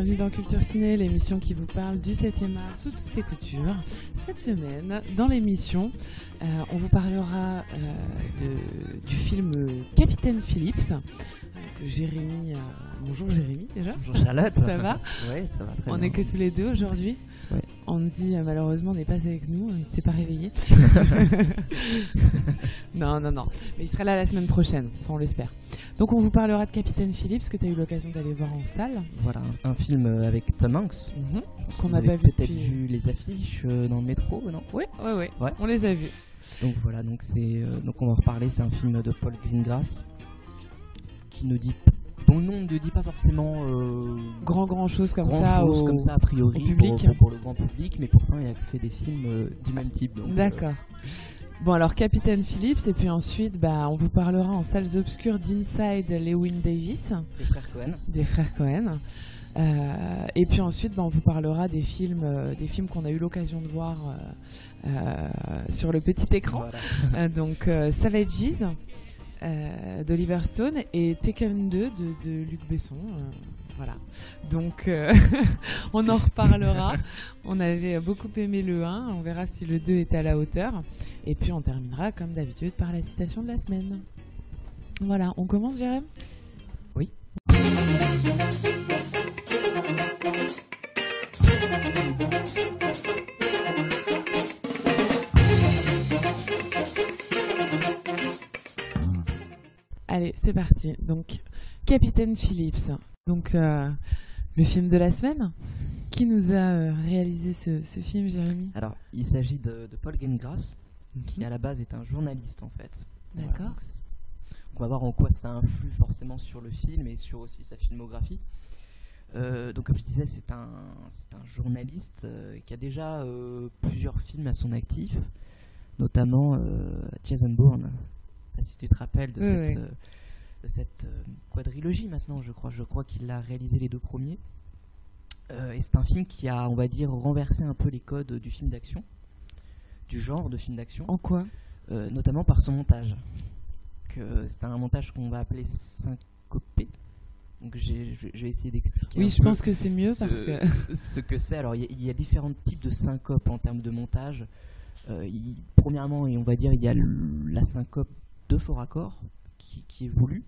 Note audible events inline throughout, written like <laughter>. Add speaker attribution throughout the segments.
Speaker 1: Bienvenue dans Culture Ciné, l'émission qui vous parle du 7e art sous toutes ses coutures. Cette semaine, dans l'émission, euh, on vous parlera euh, de- du film Capitaine Phillips, euh, que Jérémy... euh, bonjour Jérémy déjà
Speaker 2: Bonjour Charlotte.
Speaker 1: Ça va <laughs>
Speaker 2: Ouais, ça va très
Speaker 1: On
Speaker 2: bien.
Speaker 1: est que tous les deux aujourd'hui.
Speaker 2: Ouais.
Speaker 1: Andy, euh, malheureusement, n'est pas avec nous. Il s'est pas réveillé. <laughs> non, non, non. Mais il sera là la semaine prochaine. Enfin, on l'espère. Donc, on vous parlera de Capitaine Phillips, que tu as eu l'occasion d'aller voir en salle.
Speaker 2: Voilà, un film euh, avec Tom Hanks.
Speaker 1: Mhm. Qu'on n'a pas vu
Speaker 2: peut-être vu les affiches euh, dans le métro, non?
Speaker 1: Oui, oui, oui.
Speaker 2: Ouais.
Speaker 1: On les a vus.
Speaker 2: Donc voilà, donc c'est euh, donc on va en reparler. C'est un film de Paul Greengrass qui ne dit dont le nom ne dit pas forcément euh,
Speaker 1: Grand, grand chose comme
Speaker 2: grand
Speaker 1: ça.
Speaker 2: chose
Speaker 1: au-
Speaker 2: comme ça a priori
Speaker 1: public.
Speaker 2: Pour, pour- pour le grand public, mais pourtant il a fait des films euh, du même type. donc, euh,
Speaker 1: D'accord. Bon, alors Capitaine Phillips, et puis ensuite, bah, on vous parlera en salles obscures d'Inside Lewin Davis.
Speaker 2: les frères Cohen.
Speaker 1: des frères Cohen. Euh, et puis ensuite, bah, on vous parlera des films, euh, des films qu'on a eu l'occasion de voir euh, sur le petit écran.
Speaker 2: Voilà.
Speaker 1: Donc Savages euh, d'Oliver Stone et Taken 2 de, de Luc Besson. euh, voilà. Donc euh, <laughs> on en reparlera. <laughs> On avait beaucoup aimé le 1. On verra si le 2 est à la hauteur. Et puis on terminera comme d'habitude par la citation de la semaine. Voilà. On commence, Jérém?
Speaker 2: Oui.
Speaker 1: Allez, c'est parti. Donc, Capitaine Phillips. Donc, euh, le film de la semaine. Qui nous a euh, réalisé ce, ce film, Jérémy?
Speaker 2: Alors, il s'agit de, de Paul Greengrass, qui à la base est un journaliste en fait.
Speaker 1: D'accord.
Speaker 2: on va voir en quoi ça influe forcément sur le film et sur aussi sa filmographie. Euh, donc comme je disais, c'est un, journaliste euh, qui a déjà euh, plusieurs films à son actif, notamment Jason Bourne. Si tu te rappelles de
Speaker 1: Oui,
Speaker 2: cette,
Speaker 1: oui.
Speaker 2: euh, de cette euh, quadrilogie maintenant, je crois. Je crois qu'il a réalisé les deux premiers. Euh, et c'est un film qui a, on va dire, renversé un peu les codes du film d'action, du genre de film d'action
Speaker 1: En quoi?
Speaker 2: Notamment par son montage. C'est un montage qu'on va appeler syncopé. Donc j'ai- je je vais essayer d'expliquer.
Speaker 1: Oui, je pense que c'est mieux
Speaker 2: ce,
Speaker 1: parce que. <laughs>
Speaker 2: ce que c'est. Alors il y, a- il y a différents types de syncope en termes de montage. Euh, premièrement, et on va dire, il y a le- la syncope de fort accord qui, qui est voulue.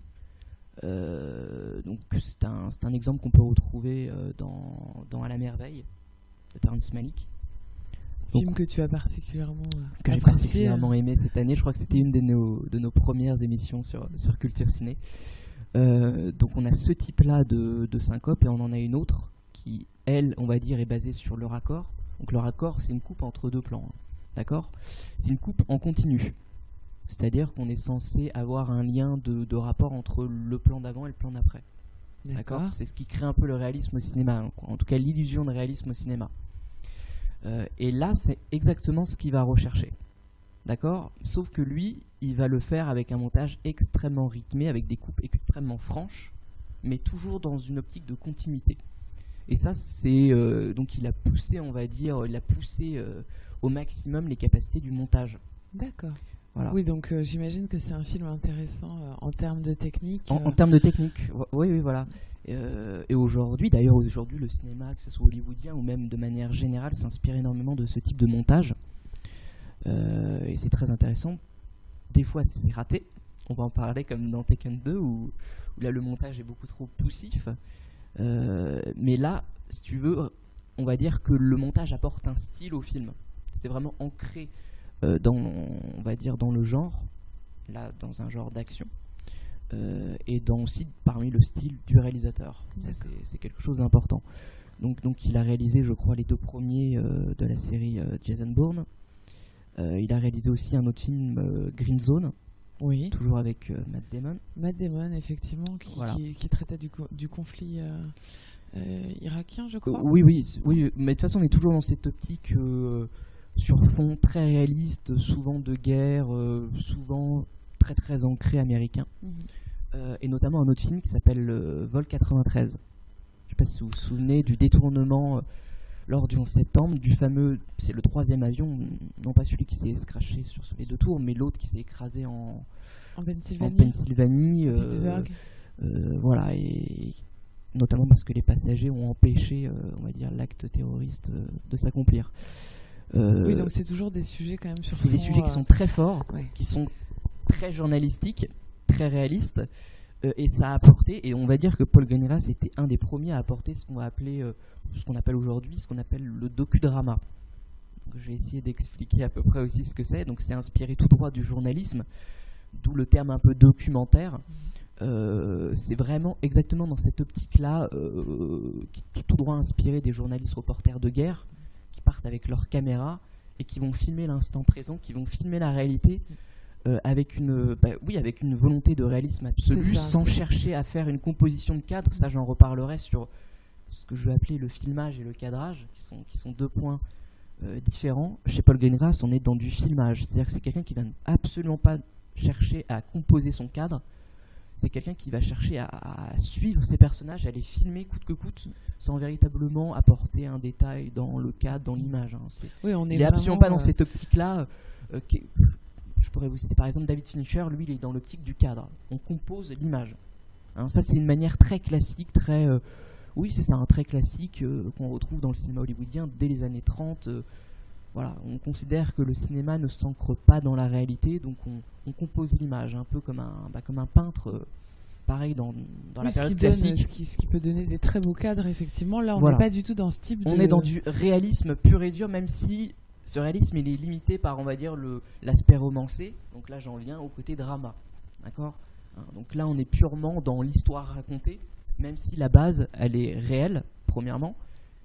Speaker 2: Euh, donc c'est un, c'est un exemple qu'on peut retrouver euh, dans, dans À la merveille de Terrence Malick.
Speaker 1: film que tu as particulièrement euh,
Speaker 2: que j'ai particulièrement aimé cette année. Je crois que c'était une de nos, de nos premières émissions sur, sur Culture Ciné. Euh, donc on a ce type-là de, de syncope et on en a une autre qui, elle, on va dire, est basée sur le raccord. Donc le raccord, c'est une coupe entre deux plans. hein. D'accord? C'est une coupe en continu. C'est-à-dire qu'on est censé avoir un lien de, de rapport entre le plan d'avant et le plan d'après. D'accord C'est ce qui crée un peu le réalisme au cinéma, hein, en tout cas l'illusion de réalisme au cinéma. Euh, et là, c'est exactement ce qu'il va rechercher. D'accord Sauf que lui, il va le faire avec un montage extrêmement rythmé, avec des coupes extrêmement franches, mais toujours dans une optique de continuité. Et ça, c'est. euh, donc, il a poussé, on va dire, il a poussé euh, au maximum les capacités du montage.
Speaker 1: D'accord.
Speaker 2: Voilà.
Speaker 1: Oui, donc euh, j'imagine que c'est un film intéressant euh, en termes de technique.
Speaker 2: En,
Speaker 1: euh,
Speaker 2: en termes de technique, oui, oui, voilà. Et aujourd'hui, d'ailleurs, aujourd'hui, le cinéma, que ce soit hollywoodien ou même de manière générale, s'inspire énormément de ce type de montage. Et c'est très intéressant. Des fois, c'est raté. On va en parler comme dans Tekken 2, où, où là, le montage est beaucoup trop poussif. Mais là, si tu veux, on va dire que le montage apporte un style au film. C'est vraiment ancré dans, on va dire, dans le genre, là, dans un genre d'action euh, et dans aussi parmi le style du réalisateur. C'est- quelque chose d'important. Donc, donc il a réalisé, je crois, les deux premiers euh, de la série euh, Jason Bourne. Euh, il a réalisé aussi un autre film, euh, Green Zone,
Speaker 1: Oui,
Speaker 2: toujours avec euh, Matt Damon.
Speaker 1: Matt Damon, effectivement, qui,
Speaker 2: Voilà.
Speaker 1: qui, qui traitait du, co- du conflit euh, euh, irakien, je crois.
Speaker 2: Oui, oui, oui, mais de toute façon, on est toujours dans cette optique euh, sur fond très réaliste, souvent de guerre, euh, souvent très très ancré américain.
Speaker 1: Mhm.
Speaker 2: Euh, et notamment un autre film qui s'appelle euh, Vol 93. Je sais pas si vous vous souvenez du détournement lors du 11 septembre, du fameux, c'est le troisième avion, non pas celui qui s'est scratché sur les deux tours, mais l'autre qui s'est écrasé en,
Speaker 1: En
Speaker 2: en
Speaker 1: Pennsylvanie,
Speaker 2: euh, euh, voilà, et notamment parce que les passagers ont empêché, on va dire, l'acte terroriste de s'accomplir.
Speaker 1: Oui, donc c'est toujours des sujets quand même sur.
Speaker 2: C'est des sujets qui sont très forts, qui sont très journalistiques, très réalistes, et ça a apporté. Et on va dire que Paul Greengrass était un des premiers à apporter ce qu'on va appeler, ce qu'on appelle aujourd'hui, ce qu'on appelle le docudrama je vais essayer d'expliquer à peu près aussi ce que c'est. Donc c'est inspiré tout droit du journalisme, d'où le terme un peu documentaire. Euh, c'est vraiment exactement dans cette optique-là, euh, tout droit inspiré des journalistes reporters de guerre, qui partent avec leur caméra et qui vont filmer l'instant présent, qui vont filmer la réalité. Euh, avec une bah oui avec une volonté de réalisme absolu sans chercher à faire une composition de cadre ça j'en reparlerai sur ce que je vais appeler le filmage et le cadrage qui sont, qui sont deux points euh, différent. Chez Paul Greengrass, on est dans du filmage. C'est-à-dire que c'est quelqu'un qui va absolument pas chercher à composer son cadre. C'est quelqu'un qui va chercher à, suivre ses personnages, à les filmer coûte que coûte, sans véritablement apporter un détail dans le cadre, dans l'image. Hein.
Speaker 1: Oui, on est
Speaker 2: il n'est absolument pas dans euh, cette optique-là. Euh, je pourrais vous citer par exemple David Fincher, lui, il est dans l'optique du cadre. On compose l'image. Hein. ça, c'est une manière très classique, très oui, c'est ça, un trait classique euh, qu'on retrouve dans le cinéma hollywoodien dès les années 30. Voilà, on considère que le cinéma ne s'ancre pas dans la réalité, donc on, compose l'image, un peu comme un, bah, comme un peintre. Euh, pareil dans, dans la période classique.
Speaker 1: ce, qui, ce, qui, peut donner des très beaux cadres, effectivement. Là, on n'est pas du tout dans ce type
Speaker 2: on est dans du réalisme pur et dur, même si ce réalisme, il est limité par, on va dire, l'aspect romancé. Donc là, j'en viens au côté drama. D'accord hein, Donc là, on est purement dans l'histoire racontée même si la base, elle est réelle, premièrement.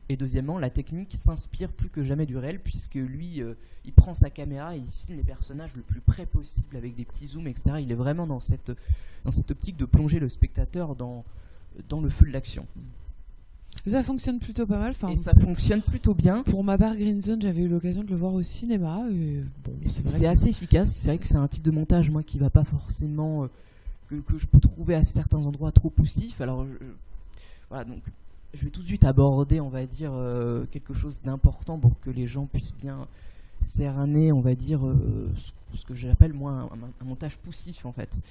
Speaker 2: Et deuxièmement, la technique s'inspire plus que jamais du réel, puisque lui, euh, il prend sa caméra et il filme les personnages le plus près possible avec des petits zooms, etc. Il est vraiment dans cette, dans cette optique de plonger le spectateur dans, dans le feu de l'action.
Speaker 1: Ça fonctionne plutôt pas mal.
Speaker 2: et ça fonctionne plutôt bien.
Speaker 1: Pour ma part, Green Zone, j'avais eu l'occasion de le voir au cinéma.
Speaker 2: c'est assez efficace. C'est vrai que c'est un type de montage, moi, qui va pas forcément. Euh, que, je peux trouver à certains endroits trop poussif. Alors, je, voilà, donc je vais tout de suite aborder, on va dire, euh, quelque chose d'important pour que les gens puissent bien cerner, on va dire, euh, ce, que j'appelle moi un, montage poussif en fait.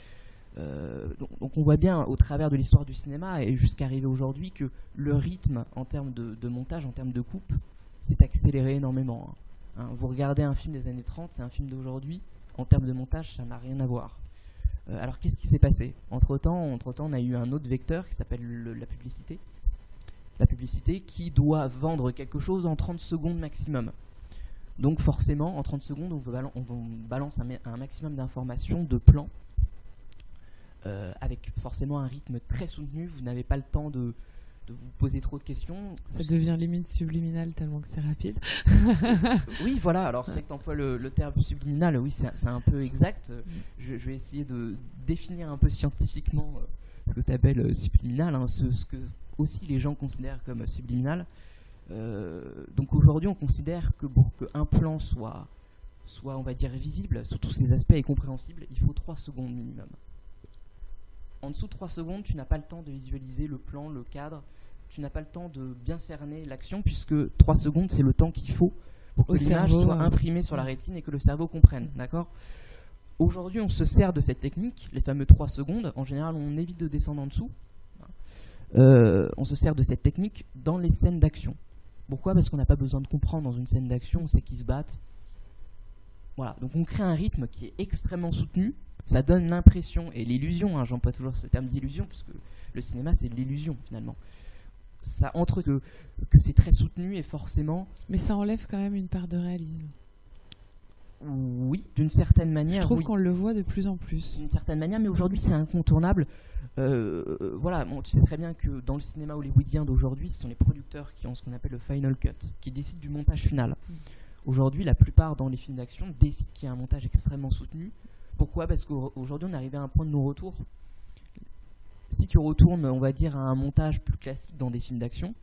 Speaker 2: Euh, donc, on voit bien au travers de l'histoire du cinéma et jusqu'à arriver aujourd'hui que le rythme en termes de, montage, en termes de coupe, s'est accéléré énormément. Hein. Hein, vous regardez un film des années 30, c'est un film d'aujourd'hui, en termes de montage, ça n'a rien à voir. Alors qu'est-ce qui s'est passé? Entre-temps, entre -temps, on a eu un autre vecteur qui s'appelle la publicité. La publicité qui doit vendre quelque chose en 30 secondes maximum. Donc forcément, en 30 secondes, on, on balance un, maximum d'informations, de plans, euh, avec forcément un rythme très soutenu. Vous n'avez pas le temps de, de vous poser trop de questions.
Speaker 1: Ça devient limite subliminal tellement que c'est rapide. <laughs>
Speaker 2: oui, voilà. Alors, c'est que tu emploies le, terme subliminal. Oui, c'est un peu exact. Mm. Je, vais essayer de définir un peu scientifiquement euh, ce que tu appelles euh, subliminal, hein, ce, ce, que aussi les gens considèrent comme subliminal. Euh, donc aujourd'hui, on considère que pour qu'un plan soit, soit, on va dire, visible sous tous ses aspects et compréhensible, il faut 3 secondes minimum en dessous de 3 secondes, tu n'as pas le temps de visualiser le plan, le cadre, tu n'as pas le temps de bien cerner l'action, puisque 3 secondes, c'est le temps qu'il faut pour que l'image soit imprimée sur la rétine et que le cerveau comprenne. D'accord? Aujourd'hui, on se sert de cette technique, les fameux 3 secondes. En général, on évite de descendre en dessous. Euh, on se sert de cette technique dans les scènes d'action. Pourquoi? Parce qu'on n'a pas besoin de comprendre dans une scène d'action, on sait qu'ils se battent. Voilà, donc on crée un rythme qui est extrêmement soutenu, ça donne l'impression et l'illusion, hein, j'emploie toujours ce terme d'illusion, parce que le cinéma c'est de l'illusion finalement. Ça entre que, que c'est très soutenu et forcément.
Speaker 1: Mais ça enlève quand même une part de réalisme.
Speaker 2: Oui, d'une certaine manière.
Speaker 1: Je trouve qu'on le voit de plus en plus.
Speaker 2: D'une certaine manière, mais aujourd'hui c'est incontournable. Euh, euh, voilà, tu sais très bien que dans le cinéma hollywoodien d'aujourd'hui, ce sont les producteurs qui ont ce qu'on appelle le final cut, qui décident du montage final. Mm. Aujourd'hui, la plupart dans les films d'action décident qu'il y a un montage extrêmement soutenu pourquoi? Parce qu'aujourd'hui, on est arrivé à un point de non-retour. Si tu retournes, on va dire, à un montage plus classique dans des films d'action,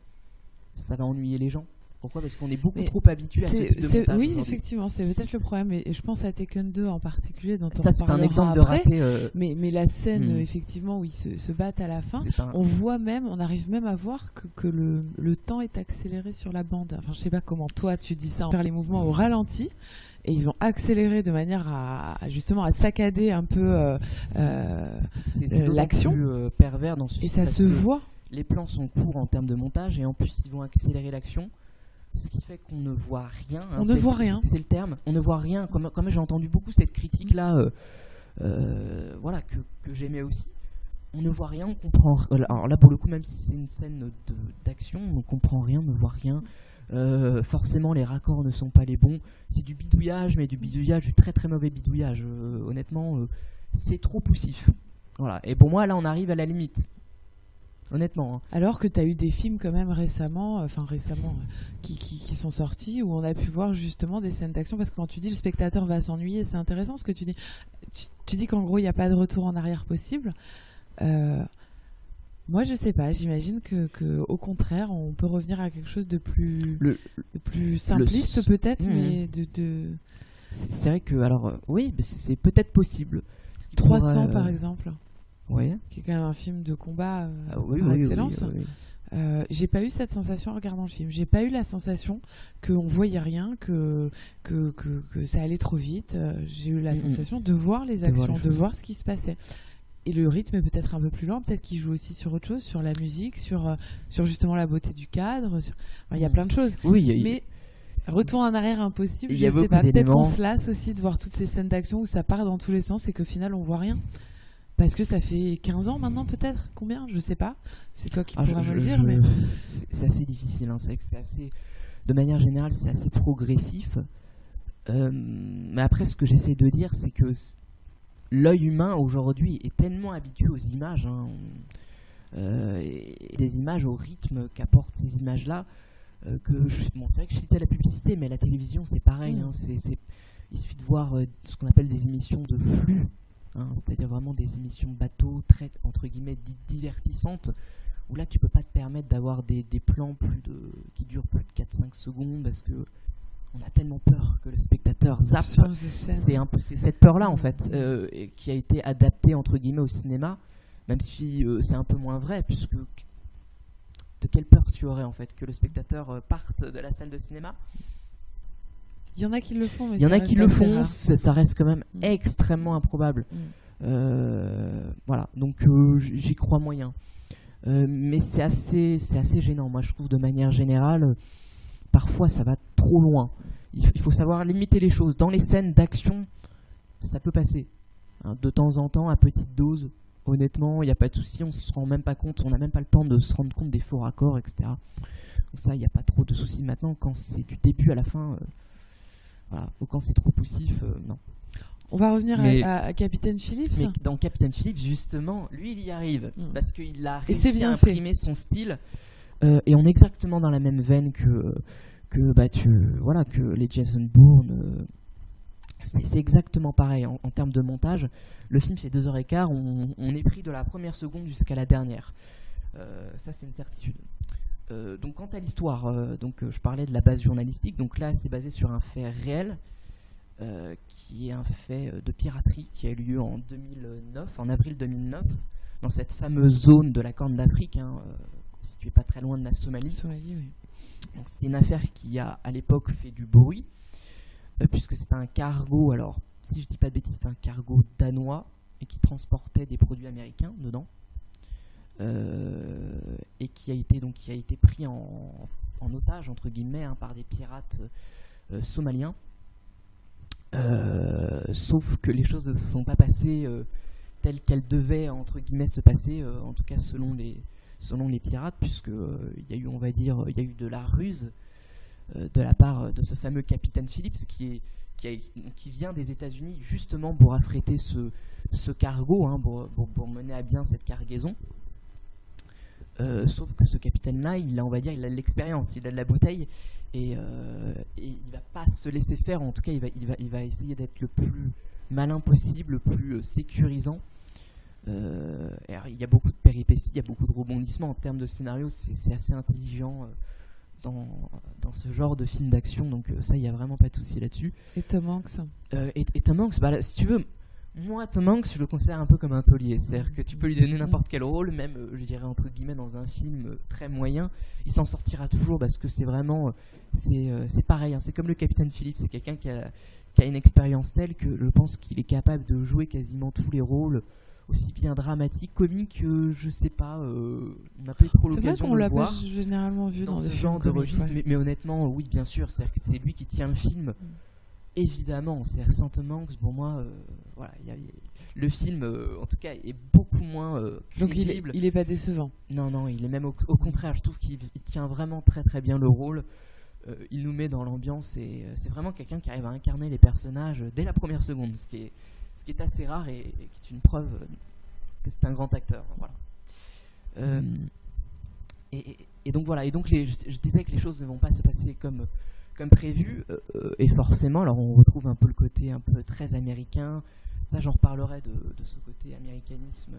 Speaker 2: ça va ennuyer les gens. Pourquoi? Parce qu'on est beaucoup trop habitué à ce type de montage.
Speaker 1: Oui, effectivement, c'est peut-être le problème. Et je pense à Taken 2 en particulier. Dont
Speaker 2: ça, c'est un exemple de raté. Euh,
Speaker 1: mais, mais, la scène, hmm. effectivement, où ils se, battent à la fin, on voit même, on arrive même à voir que, que le, le, temps est accéléré sur la bande. Enfin, je sais pas comment toi tu dis ça, faire les mouvements au ralenti et ils ont accéléré de manière à, justement à saccader un peu euh, euh, l'action.
Speaker 2: pervers dans ce
Speaker 1: et ça se voit
Speaker 2: les plans sont courts en termes de montage et en plus ils vont accélérer l'action ce qui fait qu'on ne voit rien. hein,
Speaker 1: On ne voit rien.
Speaker 2: C'est le terme. On ne voit rien. Comme, comme j'ai entendu beaucoup cette critique-là, euh, euh, voilà, que, que j'aimais aussi. On ne voit rien, on comprend. Alors là, pour le coup, même si c'est une scène d'action, on ne comprend rien, on ne voit rien. Euh, forcément, les raccords ne sont pas les bons. C'est du bidouillage, mais du bidouillage, du très très mauvais bidouillage. Honnêtement, c'est trop poussif. Voilà. Et pour moi, là, on arrive à la limite. Honnêtement. hein.
Speaker 1: Alors que tu as eu des films quand même récemment, euh, enfin récemment, euh, qui, qui, qui sont sortis où on a pu voir justement des scènes d'action parce que quand tu dis le spectateur va s'ennuyer, c'est intéressant ce que tu dis. Tu, tu dis qu'en gros il n'y a pas de retour en arrière possible. Euh, moi je sais pas, j'imagine que, que au contraire on peut revenir à quelque chose de plus,
Speaker 2: Le-
Speaker 1: de plus simpliste peut-être,
Speaker 2: Mhm.
Speaker 1: mais de, de
Speaker 2: C'est vrai que, alors, euh, oui, c'est peut-être possible. Ce qui
Speaker 1: 300
Speaker 2: pourrait,
Speaker 1: par exemple,
Speaker 2: Ouais.
Speaker 1: qui est quand même un film de combat euh,
Speaker 2: Ah oui,
Speaker 1: par
Speaker 2: oui, oui,
Speaker 1: excellence.
Speaker 2: oui, oui.
Speaker 1: Euh, j'ai pas eu cette sensation en regardant le film. J'ai pas eu la sensation qu'on voyait rien, que, que, que, que ça allait trop vite. Euh, j'ai eu la
Speaker 2: Mhm.
Speaker 1: sensation de voir les
Speaker 2: De voir
Speaker 1: actions,
Speaker 2: les
Speaker 1: de voir ce qui se passait. Et le rythme est peut-être un peu plus lent, peut-être qu'il joue aussi sur autre chose, sur la musique, sur, euh, sur justement la beauté du cadre. sur- enfin, Il y a plein de choses.
Speaker 2: Oui, il y a-
Speaker 1: Mais retour en arrière impossible,
Speaker 2: Il y
Speaker 1: je
Speaker 2: a
Speaker 1: sais pas. Peut-être qu'on se lasse aussi de voir toutes ces scènes d'action où ça part dans tous les sens et qu'au final on voit rien. Parce que ça fait 15 ans maintenant peut-être? Combien? Je sais pas. C'est toi qui
Speaker 2: Ah,
Speaker 1: pourras
Speaker 2: je-
Speaker 1: me le dire.
Speaker 2: je-
Speaker 1: mais...
Speaker 2: c'est- assez difficile, hein, c'est vrai que c'est assez. De manière générale, c'est assez progressif. Euh, mais après, ce que j'essaie de dire, c'est que l'œil humain aujourd'hui est tellement habitué aux images, hein, on- euh, et des images au rythme qu'apportent ces images-là, euh, que je- bon, c'est vrai que je citais la publicité, mais la télévision, c'est pareil.
Speaker 1: Mm.
Speaker 2: hein, il suffit de voir ce qu'on appelle des émissions de flux, hein, c'est-à-dire vraiment des émissions bateau très entre guillemets dites divertissantes où là tu peux pas te permettre d'avoir des, des plans plus de qui durent plus de 4-5 secondes parce que on a tellement peur que le spectateur zappe. c'est un peu c'est cette peur là en fait euh, qui a été adaptée entre guillemets au cinéma même si euh, c'est un peu moins vrai puisque de quelle peur tu aurais en fait que le spectateur euh, parte de la salle de cinéma?
Speaker 1: Il y en a qui le font, mais
Speaker 2: il y en
Speaker 1: ça
Speaker 2: a
Speaker 1: reste
Speaker 2: qui le font ça reste quand même
Speaker 1: Mm.
Speaker 2: extrêmement improbable
Speaker 1: Mm.
Speaker 2: Euh, voilà, donc euh, j'y crois moyen. Euh, mais c'est assez, c'est assez gênant. Moi, je trouve de manière générale, parfois ça va trop loin. Il, faut savoir limiter les choses. Dans les scènes d'action, ça peut passer. Hein, de temps en temps, à petite dose, honnêtement, il n'y a pas de souci. On se rend même pas compte, on n'a même pas le temps de se rendre compte des faux raccords, etc. Donc ça, il n'y a pas trop de soucis maintenant. Quand c'est du début à la fin, voilà. Quand c'est trop poussif, euh, non.
Speaker 1: On va revenir à-
Speaker 2: Mais-
Speaker 1: à, à Capitaine Phillips.
Speaker 2: Mais dans Captain Phillips, justement, lui, il y arrive.
Speaker 1: Mm.
Speaker 2: Parce qu'il a
Speaker 1: Et
Speaker 2: réussi
Speaker 1: bien
Speaker 2: à
Speaker 1: fait.
Speaker 2: imprimer son style. Euh, et on est exactement dans la même veine que, que, bah, tu, voilà, que les Jason Bourne. euh, c'est exactement pareil en, en termes de montage. Le film fait 2h15, on, on est pris de la première seconde jusqu'à la dernière. Euh, ça, c'est une certitude. Euh, donc, quant à l'histoire, euh, donc euh, je parlais de la base journalistique. Donc là, c'est basé sur un fait réel, qui est un fait de piraterie qui a eu lieu en 2009, en avril 2009, dans cette fameuse zone de la Corne d'Afrique, hein, située pas très loin de la Somalie.
Speaker 1: Somalie, oui.
Speaker 2: Donc c'était une affaire qui a à l'époque fait du bruit, puisque c'était un cargo, alors si je dis pas de bêtises, c'était un cargo danois et qui transportait des produits américains dedans, et qui a été donc qui a été pris en, otage entre guillemets hein, par des pirates euh, somaliens. Euh, sauf que les choses ne se sont pas passées euh, telles qu'elles devaient entre guillemets se passer, euh, en tout cas selon les selon les pirates, puisque euh, il y a eu, on va dire, il y a eu de la ruse euh, de la part de ce fameux capitaine Phillips qui est qui, vient des États-Unis justement pour affréter ce, cargo, hein, pour- pour mener à bien cette cargaison. Euh, sauf que ce capitaine-là, il a, on va dire, il a de l'expérience, il a de la bouteille, et, euh, et il va pas se laisser faire. En tout cas, il va, il va, il va essayer d'être le plus malin possible, le plus euh, sécurisant. Euh, alors, il y a beaucoup de péripéties, il y a beaucoup de rebondissements en termes de scénario. C'est assez intelligent dans, dans ce genre de film d'action, donc ça, il y a vraiment pas de souci là-dessus.
Speaker 1: Et Tom Hanks.
Speaker 2: Et, et Tom Hanks, bah, là, si tu veux, moi, Tom Hanks, je le considère un peu comme un taulier. C'est-à-dire que tu peux lui donner n'importe quel rôle, même, euh, je dirais, entre guillemets, dans un film euh, très moyen, il s'en sortira toujours parce que c'est vraiment. euh, c'est pareil, hein, c'est comme le Capitaine Phillips, c'est quelqu'un qui a, qui a une expérience telle que je pense qu'il est capable de jouer quasiment tous les rôles aussi bien dramatique, comique, euh, je sais pas, euh, on n'a pas eu trop l'occasion
Speaker 1: qu'on
Speaker 2: de le
Speaker 1: l'a pas
Speaker 2: voir
Speaker 1: généralement vu dans,
Speaker 2: ce genre de
Speaker 1: comiques,
Speaker 2: registre,
Speaker 1: ouais.
Speaker 2: mais, mais honnêtement, oui, bien sûr, c'est c'est lui qui tient le film. Évidemment, c'est Sam Hanks, pour moi, euh, voilà, il y a- il y a- le film, euh, en tout cas, est beaucoup moins euh,
Speaker 1: Donc il est,
Speaker 2: crédible.
Speaker 1: il est pas décevant.
Speaker 2: Non, non, il est même au, au contraire, je trouve qu'il il tient vraiment très très bien le rôle. Euh, il nous met dans l'ambiance et c'est vraiment quelqu'un qui arrive à incarner les personnages dès la première seconde, ce qui est, ce qui est assez rare et, et qui est une preuve que c'est un grand acteur. Voilà. Et, et- et donc voilà, et donc les- je, je disais que les choses ne vont pas se passer comme, comme prévu, euh, et forcément, alors on retrouve un peu le côté un peu très américain, ça j'en reparlerai de, ce côté américanisme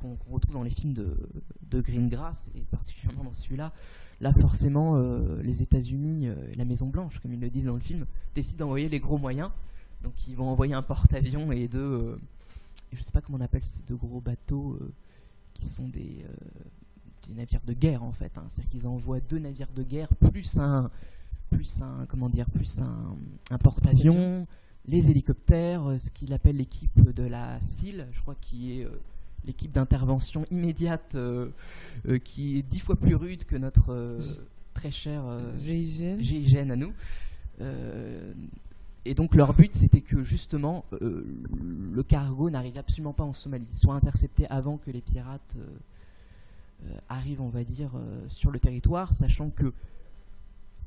Speaker 2: qu'on retrouve dans les films de, Greengrass, et particulièrement dans celui-là. Là, forcément, euh, les États-Unis, euh, la Maison Blanche, comme ils le disent dans le film, décident d'envoyer les gros moyens. Donc, ils vont envoyer un porte-avions et deux, euh, je sais pas comment on appelle ces deux gros bateaux euh, qui sont des, des navires de guerre en fait. hein. C'est-à-dire qu'ils envoient deux navires de guerre plus un, plus un, comment dire, plus un, un porte-avions, les hélicoptères, euh, ce qu'il appelle l'équipe de la SEAL, je crois qui est euh, l'équipe d'intervention immédiate euh, qui est dix fois plus rude que notre très cher
Speaker 1: GIGN.
Speaker 2: GIGN à nous. Et donc leur but c'était que justement euh, le cargo n'arrive absolument pas en Somalie, soit intercepté avant que les pirates euh, euh, arrivent, on va dire, sur le territoire, sachant que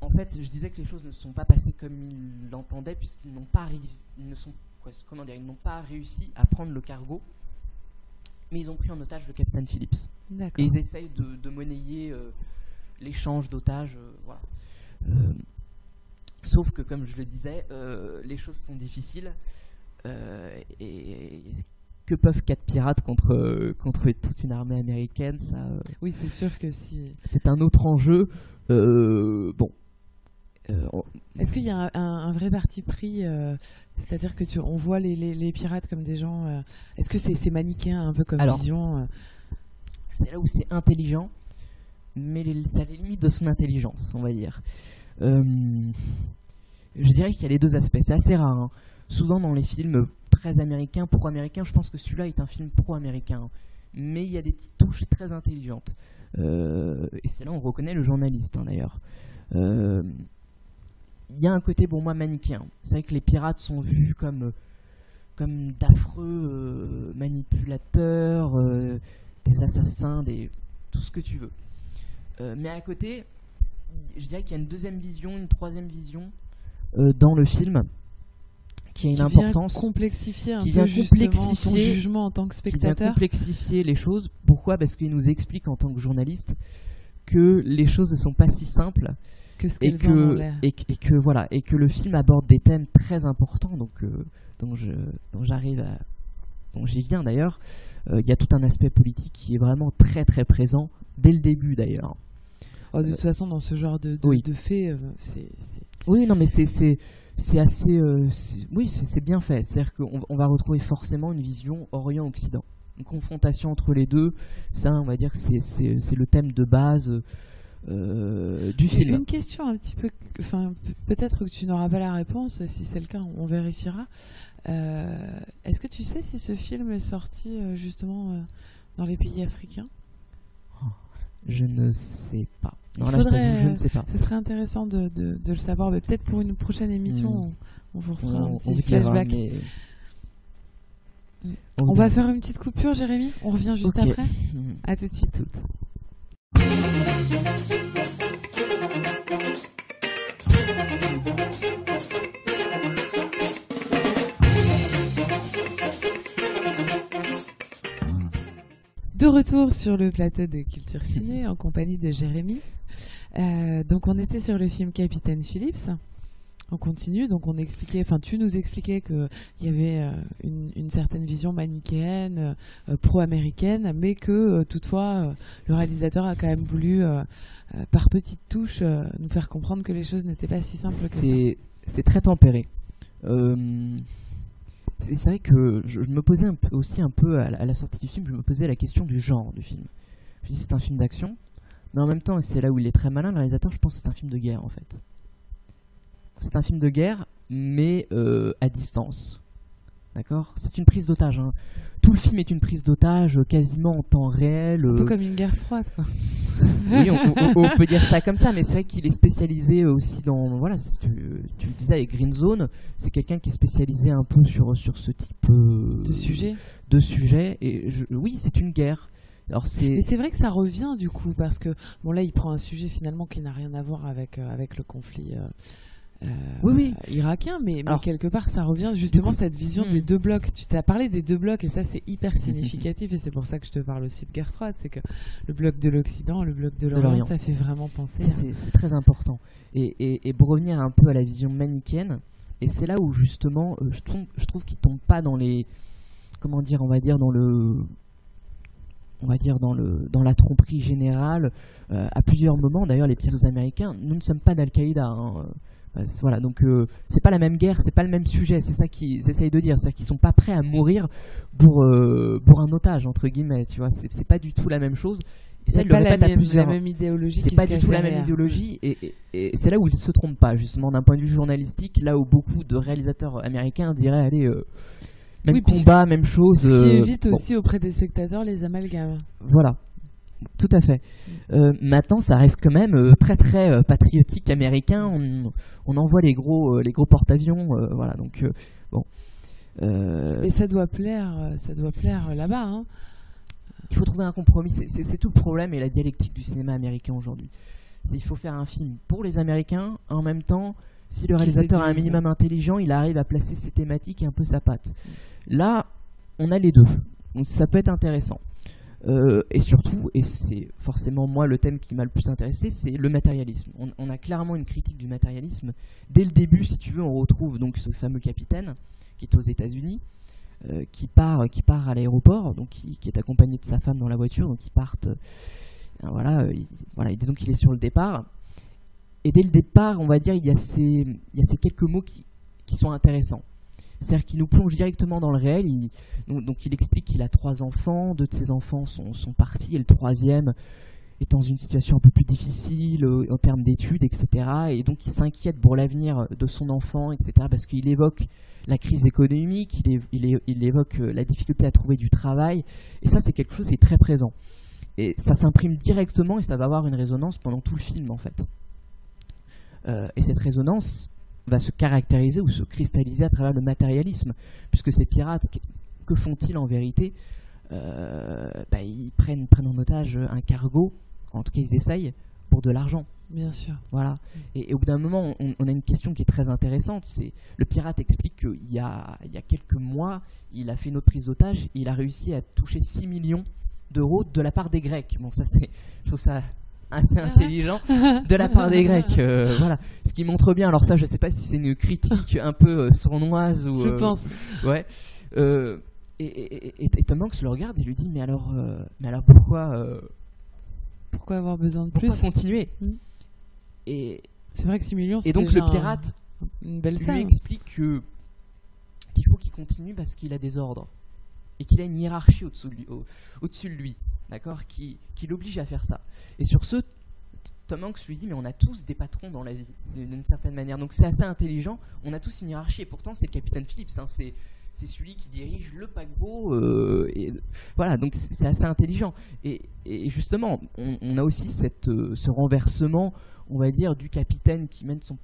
Speaker 2: en fait, je disais que les choses ne sont pas passées comme ils l'entendaient puisqu'ils n'ont pas arrivé, ils ne sont quoi, comment dire, ils n'ont pas réussi à prendre le cargo, mais ils ont pris en otage le capitaine Phillips. Et ils essayent de, de monnayer euh, l'échange d'otages. euh, voilà. Euh, sauf que, comme je le disais, les choses sont difficiles. et que peuvent quatre pirates contre, contre toute une armée américaine ça,
Speaker 1: Oui, c'est sûr que si.
Speaker 2: C'est un autre enjeu. Euh, bon. Euh, on-
Speaker 1: Est-ce qu'il y a un, un- un vrai parti pris euh, C'est-à-dire que tu, on voit les, les- les pirates comme des gens. euh, Est-ce que c'est manichéen un peu comme
Speaker 2: Alors,
Speaker 1: vision
Speaker 2: c'est là où c'est intelligent, mais c'est à les limites de son intelligence, on va dire. Je dirais qu'il y a les deux aspects. C'est assez rare. hein. Souvent dans les films très américains, pro-américains, je pense que celui-là est un film pro-américain. Mais il y a des petites touches très intelligentes. Et c'est là où on reconnaît le journaliste, hein, d'ailleurs. Euh, Il y a un côté, pour moi, manichéen. C'est vrai que les pirates sont vus comme, comme d'affreux euh, manipulateurs, euh, des assassins, des tout ce que tu veux. Euh, mais à côté, je dirais qu'il y a une deuxième vision, une troisième vision euh, dans le film qui a une
Speaker 1: qui vient
Speaker 2: importance,
Speaker 1: complexifier un
Speaker 2: qui
Speaker 1: peu
Speaker 2: vient
Speaker 1: justement ton
Speaker 2: complexifier-
Speaker 1: jugement en tant que
Speaker 2: qui vient
Speaker 1: spectateur.
Speaker 2: complexifier les choses. Pourquoi? Parce qu'il nous explique en tant que journaliste que les choses ne sont pas si simples
Speaker 1: que ce
Speaker 2: et
Speaker 1: qu'elles en ont
Speaker 2: que,
Speaker 1: l'air.
Speaker 2: et, que- et que voilà et que le film aborde des thèmes très importants donc euh, dont j'arrive à dont j'y viens d'ailleurs Euh, il y a tout un aspect politique qui est vraiment très très présent dès le début d'ailleurs
Speaker 1: Oh, de toute façon, dans ce genre de, de,
Speaker 2: oui.
Speaker 1: de faits, euh, c'est.
Speaker 2: oui non mais c'est c'est c'est assez euh, oui c'est bien fait c'est à dire qu'on on va retrouver forcément une vision Orient Occident une confrontation entre les deux ça on va dire que c'est le thème de base euh, du film
Speaker 1: Une question un petit peu, enfin pe- peut-être que tu n'auras pas la réponse. Si c'est le cas, on vérifiera. Euh, Est-ce que tu sais si ce film est sorti euh, justement dans les pays africains?
Speaker 2: Je ne sais pas non
Speaker 1: Il
Speaker 2: là je
Speaker 1: faudrait,
Speaker 2: t'avoue je ne sais pas
Speaker 1: Ce serait intéressant de, de- de le savoir. mais Peut-être pour une prochaine émission,
Speaker 2: Hmm.
Speaker 1: on, on vous refera un petit
Speaker 2: on verra,
Speaker 1: flashback.
Speaker 2: mais-. On
Speaker 1: On va faire une petite coupure, Jérémy. On revient juste après.
Speaker 2: Mm. <laughs>
Speaker 1: À tout de suite.
Speaker 2: Toutes.
Speaker 1: De retour sur le plateau de Culture Ciné en compagnie de Jérémy. Euh, donc on était sur le film Capitaine Phillips. On continue, donc on expliquait, enfin tu nous expliquais qu'il y avait euh, une, une certaine vision manichéenne, euh, pro-américaine, mais que euh, toutefois euh, le réalisateur a quand même voulu, euh, euh, par petites touches, euh, nous faire comprendre que les choses n'étaient pas si simples que ça.
Speaker 2: C'est très tempéré. Euh, c'est vrai que je, je me posais un peu- aussi un peu à la, à la sortie du film, je me posais la question du genre du film. Je me dis c'est un film d'action, mais en même temps, et c'est là où il est très malin, le réalisateur, je pense que c'est un film de guerre en fait. C'est un film de guerre, mais euh, à distance. D'accord? C'est une prise d'otage. hein. Tout le film est une prise d'otage euh, quasiment en temps réel.
Speaker 1: Un peu
Speaker 2: euh,
Speaker 1: comme une guerre froide, quoi. <laughs>
Speaker 2: oui, on, on- on peut dire ça comme ça, mais c'est vrai qu'il est spécialisé aussi dans. Voilà, tu, tu le disais avec Green Zone, c'est quelqu'un qui est spécialisé un peu sur, sur ce type
Speaker 1: De sujet.
Speaker 2: de sujet. Et je- oui, c'est une guerre. Alors.
Speaker 1: Mais c'est vrai que ça revient du coup parce que bon là il prend un sujet finalement qui n'a rien à voir avec euh, avec le conflit euh, euh,
Speaker 2: Oui, oui.
Speaker 1: euh, irakien, mais, mais
Speaker 2: Alors,
Speaker 1: quelque part ça revient justement
Speaker 2: coup-
Speaker 1: cette vision
Speaker 2: Hmm.
Speaker 1: des deux blocs. Tu t'as parlé des deux blocs et ça c'est hyper <laughs> significatif et c'est pour ça que je te parle aussi de guerre froide, c'est que le bloc de l'Occident, le bloc de l'Orient, ça fait vraiment penser. À-
Speaker 2: c'est très important. Et, et, et pour revenir un peu à la vision manichéenne, et c'est là où justement euh, je trouve, je trouve qu'il tombe pas dans les. Comment dire On va dire dans le. On va dire dans, le, dans la tromperie générale, euh, à plusieurs moments, d'ailleurs les pièces américains, nous ne sommes pas d'Al-Qaïda. hein. Euh, c'est- voilà, donc euh, c'est pas la même guerre, c'est pas le même sujet, c'est ça qu'ils essayent de dire, c'est-à-dire qu'ils sont pas prêts à mourir pour, euh, pour un otage, entre guillemets, tu vois, c'est c'est pas du tout la même chose. Et ça,
Speaker 1: c'est
Speaker 2: ils le
Speaker 1: pas la
Speaker 2: répètent à
Speaker 1: même,
Speaker 2: plusieurs-
Speaker 1: la même idéologie.
Speaker 2: c'est pas du tout la même idéologie et, et- et c'est là où ils se trompent pas justement d'un point de vue journalistique là où beaucoup de réalisateurs américains diraient allez euh, même
Speaker 1: Oui,
Speaker 2: combat même chose
Speaker 1: Ce qui évite
Speaker 2: bon,
Speaker 1: aussi auprès des spectateurs les amalgames.
Speaker 2: voilà tout à fait Euh, maintenant ça reste quand même euh, très très euh, patriotique américain on, on envoie les gros les gros porte-avions voilà donc bon
Speaker 1: Mais ça doit plaire, ça doit plaire là-bas. Hein.
Speaker 2: il faut trouver un compromis. C'est- tout le problème et la dialectique du cinéma américain aujourd'hui. C'est il faut faire un film pour les Américains, en même temps, si le réalisateur est un minimum intelligent, il arrive à placer ses thématiques et un peu sa patte. Là, on a les deux, donc ça peut être intéressant. Euh, et surtout, et c'est forcément moi le thème qui m'a le plus intéressé, c'est le matérialisme. On, a clairement une critique du matérialisme. Dès le début, si tu veux, on retrouve donc ce fameux capitaine qui est aux États-Unis, euh, qui part, qui part à l'aéroport, donc qui, est accompagné de sa femme dans la voiture, donc ils partent. euh, voilà, il- voilà, disons qu'il est sur le départ. Et dès le départ, on va dire, il y a ces, il y a ces quelques mots qui sont intéressants. C'est-à-dire qu'il nous plonge directement dans le réel. Il, donc, il explique qu'il a trois enfants, deux de ses enfants sont, sont partis, et le troisième est dans une situation un peu plus difficile euh, en termes d'études, etc. Et donc il s'inquiète pour l'avenir de son enfant, etc. Parce qu'il évoque la crise économique, il évoque euh, la difficulté à trouver du travail. Et ça, c'est quelque chose qui est très présent. Et ça s'imprime directement et ça va avoir une résonance pendant tout le film, en fait. Euh, et cette résonance va se caractériser ou se cristalliser à travers le matérialisme, puisque ces pirates, que- font-ils en vérité? Euh, bah, Ils prennent, prennent en otage un cargo, en tout cas ils essayent, pour de l'argent.
Speaker 1: Bien sûr.
Speaker 2: Voilà. Et, et au bout d'un moment, on, on a une question qui est très intéressante. C'est le pirate explique qu'il y a, il y a quelques mois, il a fait une autre prise d'otage. Il a réussi à toucher 6 millions d'euros de la part des Grecs. Bon, ça c'est, je trouve ça assez intelligent de la part des Grecs. euh, voilà. Ce qui montre bien. Alors ça, je sais pas si c'est une critique <laughs> un peu euh, sournoise ou.
Speaker 1: Je
Speaker 2: euh,
Speaker 1: pense.
Speaker 2: Ouais. Et, et, et, et Tom Hanks le regarde et lui dit mais alors, mais alors pourquoi,
Speaker 1: Pourquoi avoir besoin de
Speaker 2: pourquoi
Speaker 1: plus
Speaker 2: continuer?
Speaker 1: Mm.
Speaker 2: Et
Speaker 1: C'est vrai que 6 millions, c'est
Speaker 2: et donc
Speaker 1: déjà
Speaker 2: le pirate
Speaker 1: une belle
Speaker 2: lui explique que qu'il faut qu'il continue parce qu'il a des ordres et qu'il a une hiérarchie au-dessous de lui, au- au-dessus de lui, d'accord, qui, l'oblige à faire ça. Et sur ce, Tom Hanks lui dit mais on a tous des patrons dans la vie d'une certaine manière, donc c'est assez intelligent. On a tous une hiérarchie et pourtant c'est le capitaine Phillips, hein, c'est celui qui dirige le paquebot. euh, voilà, donc c'est assez intelligent. Et, justement, on, a aussi euh, ce renversement, on va dire, du capitaine qui mène son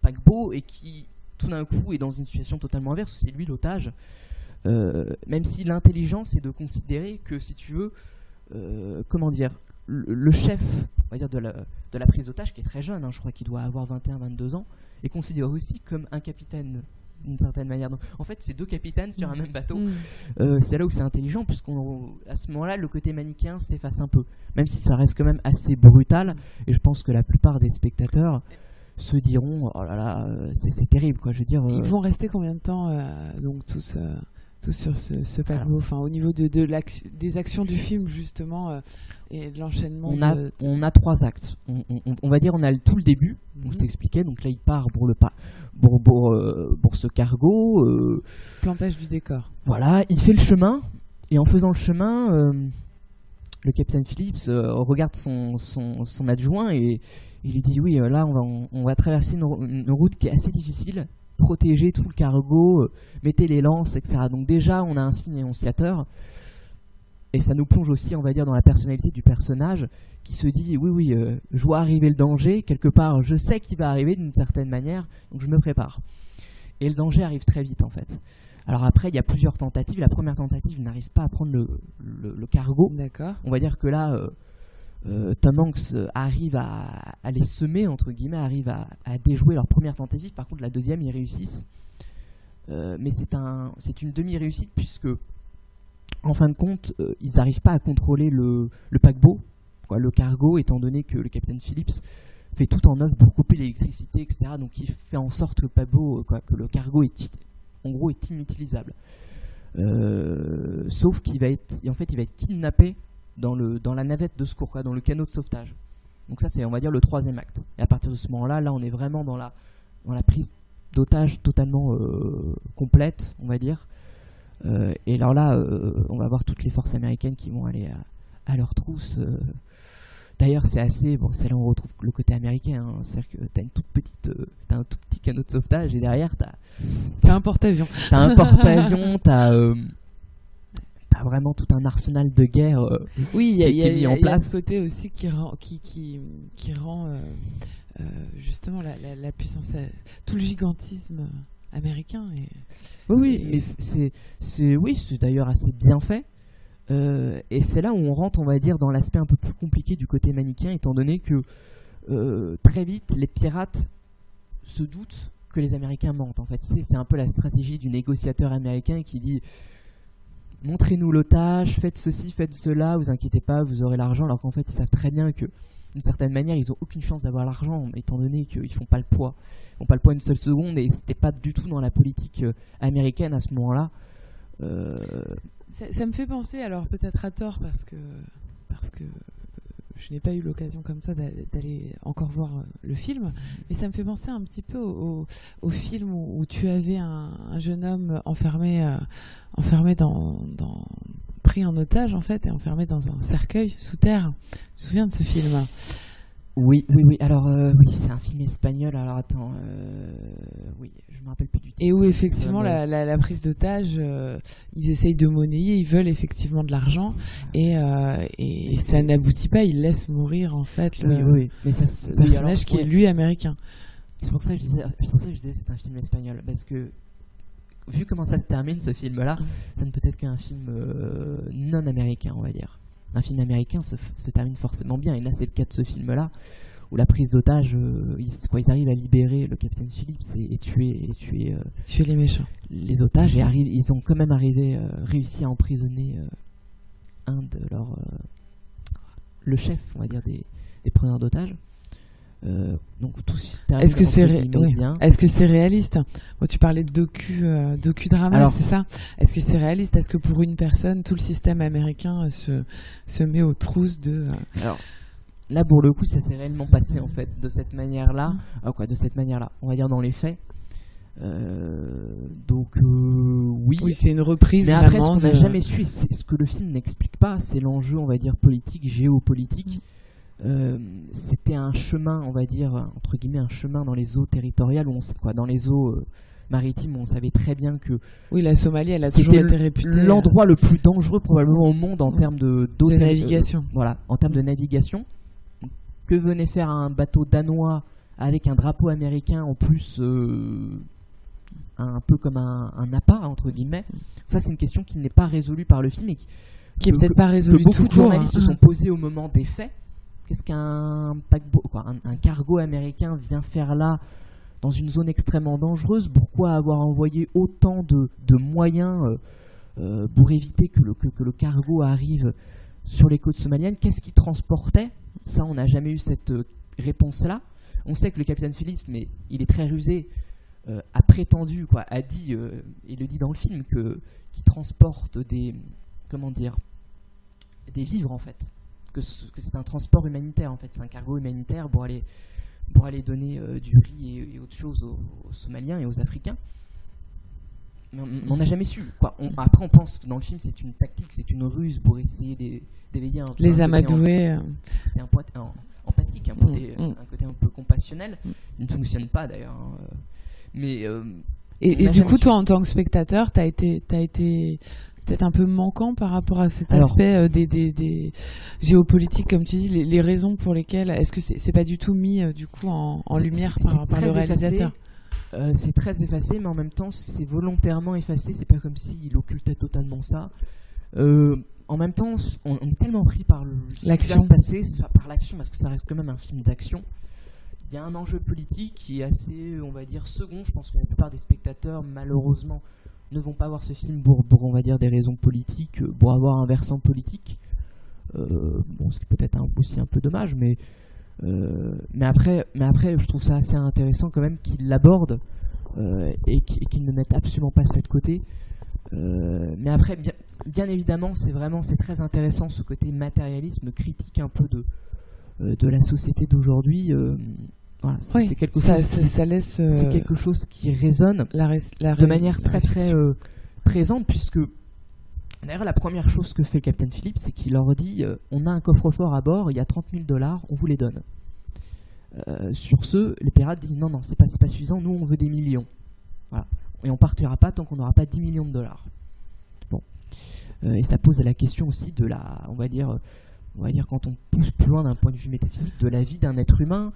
Speaker 2: paquebot et qui tout d'un coup est dans une situation totalement inverse, c'est lui l'otage. Euh, même si l'intelligence est de considérer que, si tu veux, comment dire, le, le chef, on va dire, de la, de la prise d'otage, qui est très jeune, hein, je crois qu'il doit avoir 21-22 ans, est considéré aussi comme un capitaine d'une certaine manière. Donc, en fait, c'est deux capitaines sur un même bateau.
Speaker 1: Mm.
Speaker 2: Euh, c'est là où c'est intelligent, puisqu'on à ce moment-là, le côté manichéen s'efface un peu, même si ça reste quand même assez brutal. Et je pense que la plupart des spectateurs se diront, oh là là, euh, c'est c'est terrible, quoi. Je veux dire, euh,
Speaker 1: Ils vont rester combien de temps, euh, donc tous, tous sur ce, ce paquebot Enfin, au niveau de, de l'action- des actions du film, justement, euh, et de l'enchaînement.
Speaker 2: on a,
Speaker 1: de-
Speaker 2: on a trois actes. On, on- on va dire, on a tout le début. Donc, je
Speaker 1: Mhm.
Speaker 2: t'expliquais. Donc là, il part pour le pas, pour, pour, euh, pour ce cargo. euh,
Speaker 1: plantage du décor.
Speaker 2: Voilà, il fait le chemin, et en faisant le chemin, le capitaine Phillips regarde son, son, son adjoint et il lui dit Oui, là, on va, on, va traverser une route qui est assez difficile, protégez tout le cargo, euh, mettez les lances, etc. Donc déjà, on a un signe énonciateur. Et ça nous plonge aussi, on va dire, dans la personnalité du personnage qui se dit oui, oui, euh, je vois arriver le danger, quelque part, je sais qu'il va arriver d'une certaine manière, donc je me prépare. Et le danger arrive très vite, en fait. Alors après, il y a plusieurs tentatives. La première tentative n'arrive pas à prendre le, le- le cargo.
Speaker 1: D'accord.
Speaker 2: On va dire que là, euh, euh, euh, arrive à, les semer, entre guillemets, arrive à, déjouer leur première tentative. Par contre, la deuxième, ils réussissent. Euh, mais c'est un, c'est une demi-réussite puisque, en fin de compte, euh, ils n'arrivent pas à contrôler le, paquebot, le cargo, étant donné que le capitaine Phillips fait tout en œuvre pour couper l'électricité, etc. Donc il fait en sorte que le paquebot, que le cargo est, en gros, est inutilisable. Sauf qu'il va être, en fait, il va être kidnappé dans, le, dans la navette de secours, quoi, dans le canot de sauvetage. Donc ça, c'est, on va dire, le troisième acte. Et à partir de ce moment-là, là, on est vraiment dans la, dans la prise d'otage totalement euh, complète, on va dire. Euh, et alors là, euh, on va voir toutes les forces américaines qui vont aller à, à leur trousse. D'ailleurs, c'est assez. Bon, c'est là où on retrouve le côté américain. hein. C'est-à-dire que t'as une toute petite, euh, t'as un tout petit canot de sauvetage et derrière t'as
Speaker 1: T'as un porte-avions.
Speaker 2: T'as un porte-avions, <laughs> t'as euh, t'as vraiment tout un arsenal de guerre. euh,
Speaker 1: Oui, il y a,
Speaker 2: qui-
Speaker 1: y a-
Speaker 2: est mis
Speaker 1: il y a-
Speaker 2: en
Speaker 1: il y a
Speaker 2: place.
Speaker 1: ce côté aussi qui rend, qui, qui, qui rend euh, euh, justement la, la- la puissance, tout le gigantisme américain. Et,
Speaker 2: Oui, oui,
Speaker 1: Et-
Speaker 2: mais c'est- oui, d'ailleurs assez bien fait. Euh, et c'est là où on rentre, on va dire, dans l'aspect un peu plus compliqué du côté manichéen, étant donné que euh, très vite, les pirates se doutent que les Américains mentent. En fait, c'est un peu la stratégie du négociateur américain qui dit montrez-nous l'otage, faites ceci, faites cela, vous inquiétez pas, vous aurez l'argent, alors qu'en fait, ils savent très bien que d'une certaine manière, ils ont aucune chance d'avoir l'argent, étant donné qu'ils font pas le poids. Ils font pas le poids une seule seconde, et c'était pas du tout dans la politique euh, américaine à ce moment-là. Euh,
Speaker 1: ça, ça me fait penser, alors peut-être à tort parce que parce que je n'ai pas eu l'occasion comme ça d'a- d'aller encore voir euh, le film, mais ça me fait penser un petit peu au, film où, tu avais un, un jeune homme enfermé, euh, enfermé dans, dans- pris en otage en fait et enfermé dans un cercueil sous terre. Je me souviens de ce film?
Speaker 2: Oui, oui, oui. Alors, euh, oui, c'est un film espagnol. Alors, attends. euh, oui, je me rappelle plus du titre.
Speaker 1: Et où effectivement la, la- la prise d'otage, euh, ils essayent de monnayer, ils veulent effectivement de l'argent et, euh, et ça n'aboutit pas, ils laissent mourir en fait le,
Speaker 2: Oui, oui, oui. Mais ça, c'est-
Speaker 1: le
Speaker 2: oui,
Speaker 1: personnage
Speaker 2: alors,
Speaker 1: qui est lui américain.
Speaker 2: C'est pour ça que je disais, c'est pour ça que je disais que c'est un film espagnol, parce que vu comment ça se termine ce film-là, ça ne peut être qu'un film euh, non américain, on va dire. Un film américain se, termine forcément bien, et là c'est le cas de ce film-là, où la prise d'otage, euh, ils, quoi, ils arrivent à libérer le capitaine Phillips et, et tuer, et tuer euh,
Speaker 1: Tuer les méchants.
Speaker 2: les otages, et arrivent, ils ont quand même arrivé, euh, réussi à emprisonner euh, un de leurs, le chef, on va dire, des, des preneurs d'otages. Euh, donc tout
Speaker 1: Est-ce que c'est ré- oui. Est-ce que c'est réaliste Bon, tu parlais de docu, euh, docu-drama,
Speaker 2: Alors-
Speaker 1: c'est ça Est-ce que c'est réaliste Est-ce que pour une personne, tout le système américain euh, se, se met aux trousses de... euh,
Speaker 2: Alors, là, pour le coup, ça s'est réellement passé en fait de cette manière-là.
Speaker 1: Mm.
Speaker 2: Ah, quoi, de cette manière-là, on va dire dans les faits. Donc, oui.
Speaker 1: Oui, c'est une reprise
Speaker 2: Mais après, ce qu'on n'a
Speaker 1: de-
Speaker 2: jamais su, c'est ce que le film n'explique pas, c'est l'enjeu, on va dire, politique, géopolitique. Euh, C'était un chemin, on va dire, entre guillemets, un chemin dans les eaux territoriales, où on, sait- quoi, dans les eaux euh, maritimes, où on savait très bien que
Speaker 1: Oui, la Somalie, elle a toujours été réputée... euh,
Speaker 2: l'endroit le plus dangereux probablement au monde en termes de, d'eau
Speaker 1: de navigation.
Speaker 2: euh, voilà, en termes de navigation. Que venait faire un bateau danois avec un drapeau américain en plus, un peu comme un, un appât entre guillemets Ça, c'est une question qui n'est pas résolue par le film et qui,
Speaker 1: Qui est
Speaker 2: que-
Speaker 1: peut-être
Speaker 2: que-
Speaker 1: pas
Speaker 2: que
Speaker 1: résolue
Speaker 2: beaucoup
Speaker 1: tout
Speaker 2: de journalistes
Speaker 1: hein.
Speaker 2: se sont posés au moment des faits. Qu'est-ce qu'un paquebot, un, cargo américain vient faire là dans une zone extrêmement dangereuse Pourquoi avoir envoyé autant de, moyens euh, euh, pour éviter que le, cargo arrive sur les côtes somaliennes? Qu'est-ce qu'il transportait? Ça, on n'a jamais eu cette euh, réponse-là. On sait que le capitaine Phillips, mais il est très rusé, a prétendu, quoi, a dit, il le dit dans le film, que qu'il transporte des, comment dire, des vivres en fait, que, ce- que c'est un transport humanitaire en fait, c'est un cargo humanitaire pour aller pour aller donner euh, du riz et, et autre chose aux, aux Somaliens et aux Africains. Mais on- n'a jamais su. Quoi. On- après, on pense que dans le film, c'est une tactique, c'est une ruse pour essayer d'é- d'éveiller un, un
Speaker 1: Les euh,
Speaker 2: un point en- empathique, un côté,
Speaker 1: Mm, mm.
Speaker 2: un côté un peu compassionnel.
Speaker 1: Mm.
Speaker 2: Il ne fonctionne pas d'ailleurs. hein, euh. Mais
Speaker 1: Et,
Speaker 2: On
Speaker 1: et du coup,
Speaker 2: su.
Speaker 1: toi, en tant que spectateur, été, t'as été peut-être un peu manquant par rapport à cet
Speaker 2: Alors-
Speaker 1: aspect euh, des, des, des géopolitiques, comme tu dis, les, les raisons pour lesquelles. Est-ce que c'est c'est pas du tout mis euh, du coup en, lumière
Speaker 2: c'est-
Speaker 1: par, le réalisateur
Speaker 2: Euh, c'est très effacé, mais en même temps, c'est volontairement effacé. C'est pas comme s'il occultait totalement ça. En même temps, on, on est tellement pris par le-
Speaker 1: L'action.
Speaker 2: se passer, par l'action, parce que ça reste quand même un film d'action. Il y a un enjeu politique qui est assez, on va dire, second. Je pense que la plupart des spectateurs, malheureusement, ne vont pas voir ce film pour, pour, on va dire, des raisons politiques, euh, pour avoir un versant politique. Euh, bon, ce qui peut être aussi un peu dommage, mais euh, mais après, mais après, je trouve ça assez intéressant quand même qu'il l'aborde euh, et qui- et qu'il ne mette absolument pas ça de côté. Mais après, bien, bien évidemment, c'est vraiment c'est très intéressant ce côté matérialisme critique un peu de de la société d'aujourd'hui. Voilà, c'est
Speaker 1: Oui,
Speaker 2: c'est quelque
Speaker 1: ça,
Speaker 2: chose.
Speaker 1: ça,
Speaker 2: qui-
Speaker 1: ça laisse euh,
Speaker 2: c'est quelque chose qui résonne
Speaker 1: la, res- la
Speaker 2: de manière très très euh, présente puisque d'ailleurs la première chose que fait le capitaine Philippe c'est qu'il leur dit euh, on a un coffre-fort à bord il y a 30 000 dollars on vous les donne. Euh, sur ce les pirates disent non non c'est pas, pas suffisant nous on veut des millions. Voilà. Et on partira pas tant qu'on n'aura pas 10 millions de dollars. Bon. Et ça pose la question aussi de la on va dire on va dire quand on pousse plus loin d'un point de vue métaphysique de la vie d'un être humain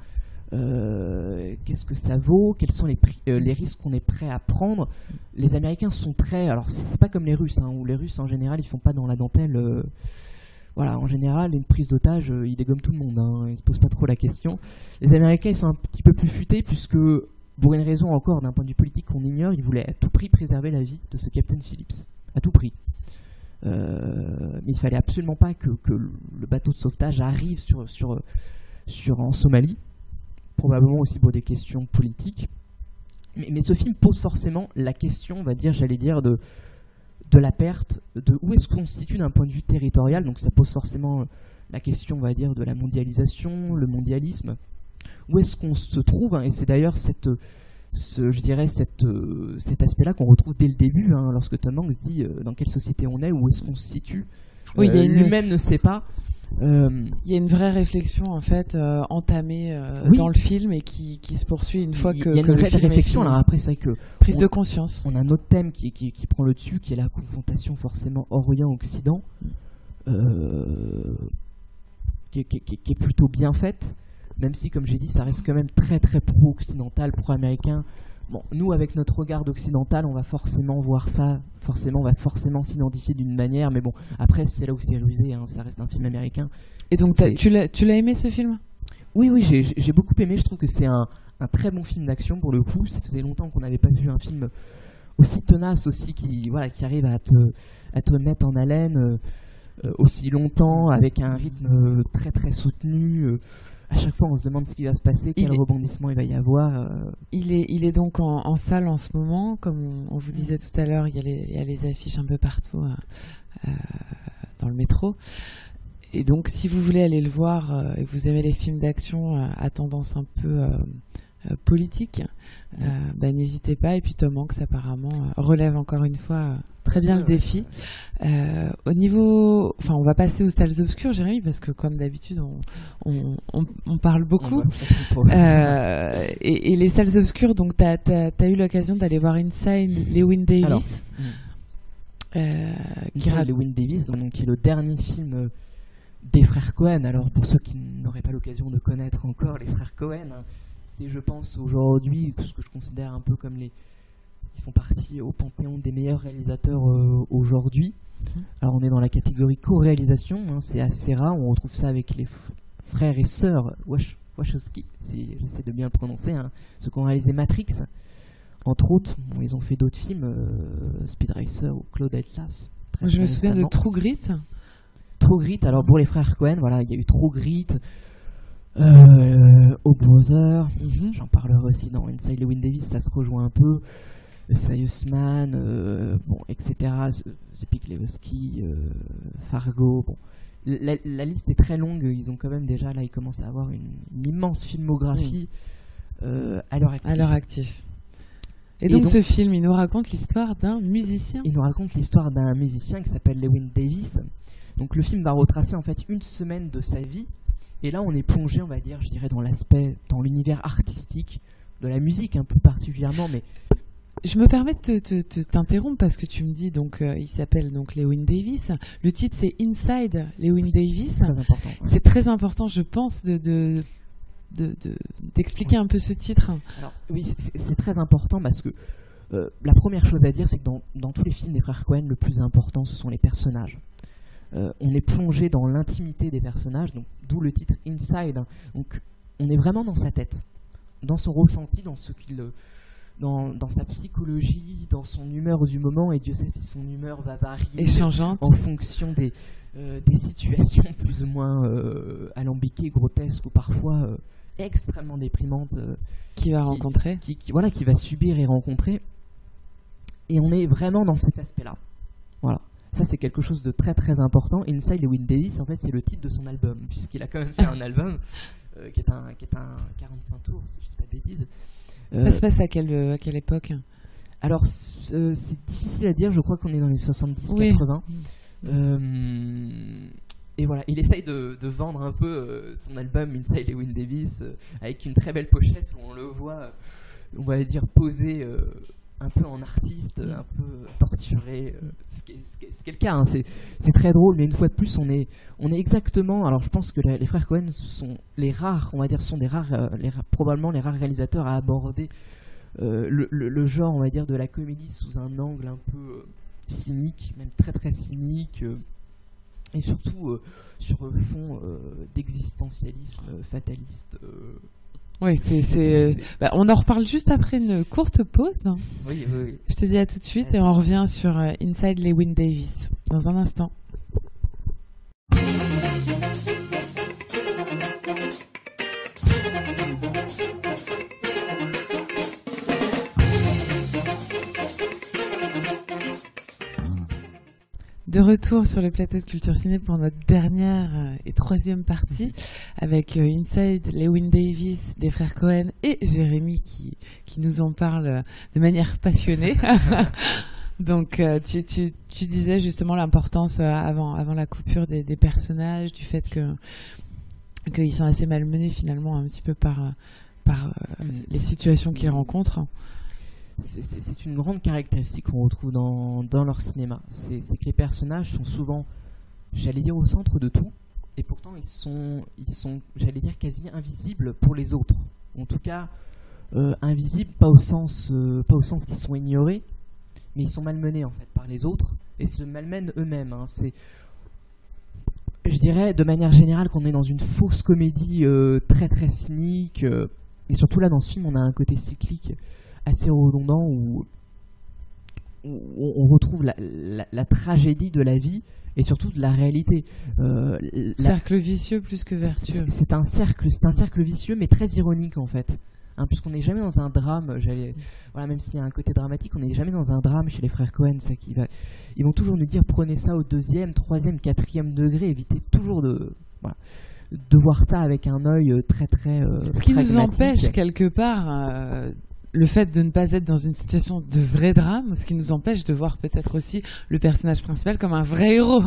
Speaker 2: euh, qu'est-ce que ça vaut, quels sont euh, les risques qu'on est prêt à prendre? Les Américains sont très, alors c'est pas comme les Russes, hein, où les Russes en général ils font pas dans la dentelle. euh, voilà, en général une prise d'otage, ils dégomment tout le monde, hein, ils se posent pas trop la question. Les Américains ils sont un petit peu plus futés puisque pour une raison encore d'un point de vue politique qu'on ignore, ils voulaient à tout prix préserver la vie de ce Captain Phillips, à tout prix. Mais il fallait absolument pas que, le bateau de sauvetage arrive sur en Somalie probablement aussi pour des questions politiques. Mais, mais ce film pose forcément la question, on va dire, j'allais dire, de, de la perte, de où est-ce qu'on se situe d'un point de vue territorial. Donc ça pose forcément la question, on va dire, de la mondialisation, le mondialisme. Où est-ce qu'on se trouve hein, Et c'est d'ailleurs cette, ce, je dirais, cette, euh, cet aspect-là qu'on retrouve dès le début, hein, lorsque Tom Hanks dit euh, dans quelle société on est, où est-ce qu'on se situe.
Speaker 1: Oui,
Speaker 2: Euh, Lui-même ne sait pas. Euh,
Speaker 1: Il y a une vraie réflexion en fait euh, entamée euh,
Speaker 2: Oui.
Speaker 1: dans le film et qui, qui se poursuit une fois
Speaker 2: il
Speaker 1: que,
Speaker 2: y a une vraie réflexion. Alors après, c'est que
Speaker 1: Prise
Speaker 2: on-
Speaker 1: de conscience.
Speaker 2: on a un autre thème qui, qui, qui prend le dessus, qui est la confrontation forcément Orient-Occident, euh, qui, est- qui qui est plutôt bien faite, même si, comme j'ai dit, ça reste quand même très très pro-occidental, pro-américain. Bon, nous, avec notre regard occidental, on va forcément voir ça, forcément, on va forcément s'identifier d'une manière, mais bon, après, c'est là où c'est rusé, hein, ça reste un film américain.
Speaker 1: Et donc tu l'as aimé ce film?
Speaker 2: Oui, oui, j'ai- beaucoup aimé. Je trouve que c'est un, un très bon film d'action pour le coup. Ça faisait longtemps qu'on n'avait pas vu un film aussi tenace, aussi qui, voilà, qui arrive à te, à te mettre en haleine euh, aussi longtemps, avec un rythme euh, très très soutenu. euh. à chaque fois, on se demande ce qui va se passer, quel
Speaker 1: Il est-
Speaker 2: rebondissement il va y avoir. euh.
Speaker 1: il est, il est donc en, en salle en ce moment, comme on, vous disait tout à l'heure, il, y a les- il y a les affiches un peu partout euh, euh, dans le métro. Et donc, si vous voulez aller le voir euh, et que vous aimez les films d'action euh, à tendance un peu euh, euh, politique, euh, bah, n'hésitez pas. Et puis Tom Hanks, apparemment, euh, relève encore une fois euh, très bien le
Speaker 2: Ouais,
Speaker 1: défi. Euh, au niveau, enfin, on va passer aux salles obscures, Jérémy, parce que comme d'habitude, on, on, on- on parle beaucoup. Euh, <laughs> et, et les salles obscures, donc tu as, eu l'occasion d'aller voir Inside Lewin Davis.
Speaker 2: Alors,
Speaker 1: euh, qui
Speaker 2: Llewyn Davis, donc, qui est le dernier film euh, des frères Cohen. Alors pour ceux qui n'auraient pas l'occasion de connaître encore les frères Cohen, hein, c'est je pense aujourd'hui ce que je considère un peu comme les... Ils font partie au panthéon des meilleurs réalisateurs euh, aujourd'hui.
Speaker 1: Mhm.
Speaker 2: Alors on est dans la catégorie co-réalisation, hein, c'est assez rare, on retrouve ça avec les frères et sœurs Wach- Wachowski, si j'essaie de bien le prononcer, hein, ceux qui ont réalisé Matrix, entre autres, bon, ils ont fait d'autres films, euh, Speed Racer ou Claude Atlas. très,
Speaker 1: Je me souviens de. True Grit.
Speaker 2: True Grit, alors pour les frères Cohen, voilà, il y a eu True Grit, euh, Brother,
Speaker 1: Mhm.
Speaker 2: j'en parlerai aussi dans Inside Llewyn Davis, ça se rejoint un peu, The Serious Man, euh, bon, etc., The, Big Lebowski, euh, Fargo, bon. La, la liste est très longue, ils ont quand même déjà, là, ils commencent à avoir une, une immense filmographie euh, à leur actif.
Speaker 1: à leur actif. Et,
Speaker 2: Et
Speaker 1: donc,
Speaker 2: donc-
Speaker 1: ce film, il nous raconte l'histoire d'un musicien.
Speaker 2: Il nous raconte l'histoire d'un musicien qui s'appelle Lewin Davis. Donc le film va retracer en fait une semaine de sa vie. Et là, on est plongé, on va dire, je dirais, dans l'aspect, dans l'univers artistique de la musique, un peu particulièrement, mais
Speaker 1: je me permets de t'interrompre parce que tu me dis donc euh, il s'appelle donc Lewin Davis. Le titre c'est Inside Lewin Davis.
Speaker 2: C'est très important.
Speaker 1: C'est très important, je pense, de, d'expliquer un peu ce titre.
Speaker 2: Alors, oui, c'est très important parce que euh, la première chose à dire, c'est que dans, dans, tous les films des frères Cohen, le plus important, ce sont les personnages. Euh, on est plongé dans l'intimité des personnages, donc d'où le titre Inside. Donc, on est vraiment dans sa tête, dans son ressenti, dans ce qu'il dans, dans, sa psychologie, dans son humeur du moment, et Dieu sait si son humeur va varier en fonction des, euh, des situations <laughs> plus ou moins euh, alambiquées, grotesques ou parfois euh, extrêmement déprimantes
Speaker 1: qui va rencontrer,
Speaker 2: qui, voilà, qui va subir et rencontrer. Et on est vraiment dans cet aspect-là. Voilà. Ça, c'est quelque chose de très très important. Inside Lewin Davis, en fait, c'est le titre de son album, <laughs> puisqu'il a quand même fait un album qui, est un, qui est un 45 tours, si je ne dis pas de bêtises.
Speaker 1: Ça se passe à quelle, à quelle époque?
Speaker 2: Alors, c'est difficile à dire, je crois qu'on est dans les 70-80. Euh, et voilà, il essaye de, vendre un peu euh, son album Inside Lewin Davis euh, avec une très belle pochette où on le voit, on va dire, posé un peu en artiste, un peu torturé, ce qui, est, le cas. Hein. C'est très drôle, mais une fois de plus, on est, on est exactement. Alors, je pense que les frères Cohen sont les rares, on va dire, sont des rares, les, probablement les rares réalisateurs à aborder le, le, genre, on va dire, de la comédie sous un angle un peu cynique, même très très cynique, euh, et surtout euh, sur fond euh, d'existentialisme fataliste.
Speaker 1: Oui, c'est, bah, on en reparle juste après une courte pause.
Speaker 2: Oui, oui,
Speaker 1: Je te dis à tout de suite et on revient sur Inside Lewin Davis dans un instant. De retour sur le plateau de Culture Ciné pour notre dernière euh, et troisième partie avec euh, Inside, Lewin Davis, des frères Cohen et Jérémy qui, qui nous en parle euh, de manière passionnée. <laughs> Donc tu, tu, tu, disais justement l'importance avant, avant la coupure des, des personnages, du fait que qu'ils sont assez malmenés finalement un petit peu par, par les situations qu'ils rencontrent
Speaker 2: c'est une grande caractéristique qu'on retrouve dans, leur cinéma. C'est que les personnages sont souvent, j'allais dire, au centre de tout, et pourtant ils sont, ils sont j'allais dire, quasi invisibles pour les autres. En tout cas, euh, invisibles, pas au sens, euh, pas au sens qu'ils sont ignorés, mais ils sont malmenés en fait par les autres et se malmènent eux-mêmes. Hein. Je dirais, de manière générale, qu'on est dans une fausse comédie euh, très très cynique, et surtout là dans ce film, on a un côté cyclique assez redondant où, on retrouve la, tragédie de la vie et surtout de la réalité.
Speaker 1: Euh, cercle vicieux plus que vertueux.
Speaker 2: C'est un cercle, c'est un cercle vicieux, mais très ironique en fait. Hein, puisqu'on n'est jamais dans un drame, voilà, même s'il y a un côté dramatique, on n'est jamais dans un drame chez les frères Cohen. Ça qui va, ils vont toujours nous dire prenez ça au deuxième, troisième, quatrième degré, évitez toujours de, de voir ça avec un œil très très. Euh,
Speaker 1: Ce qui nous empêche quelque part euh, le fait de ne pas être dans une situation de vrai drame, ce qui nous empêche de voir peut-être aussi le personnage principal comme un vrai héros.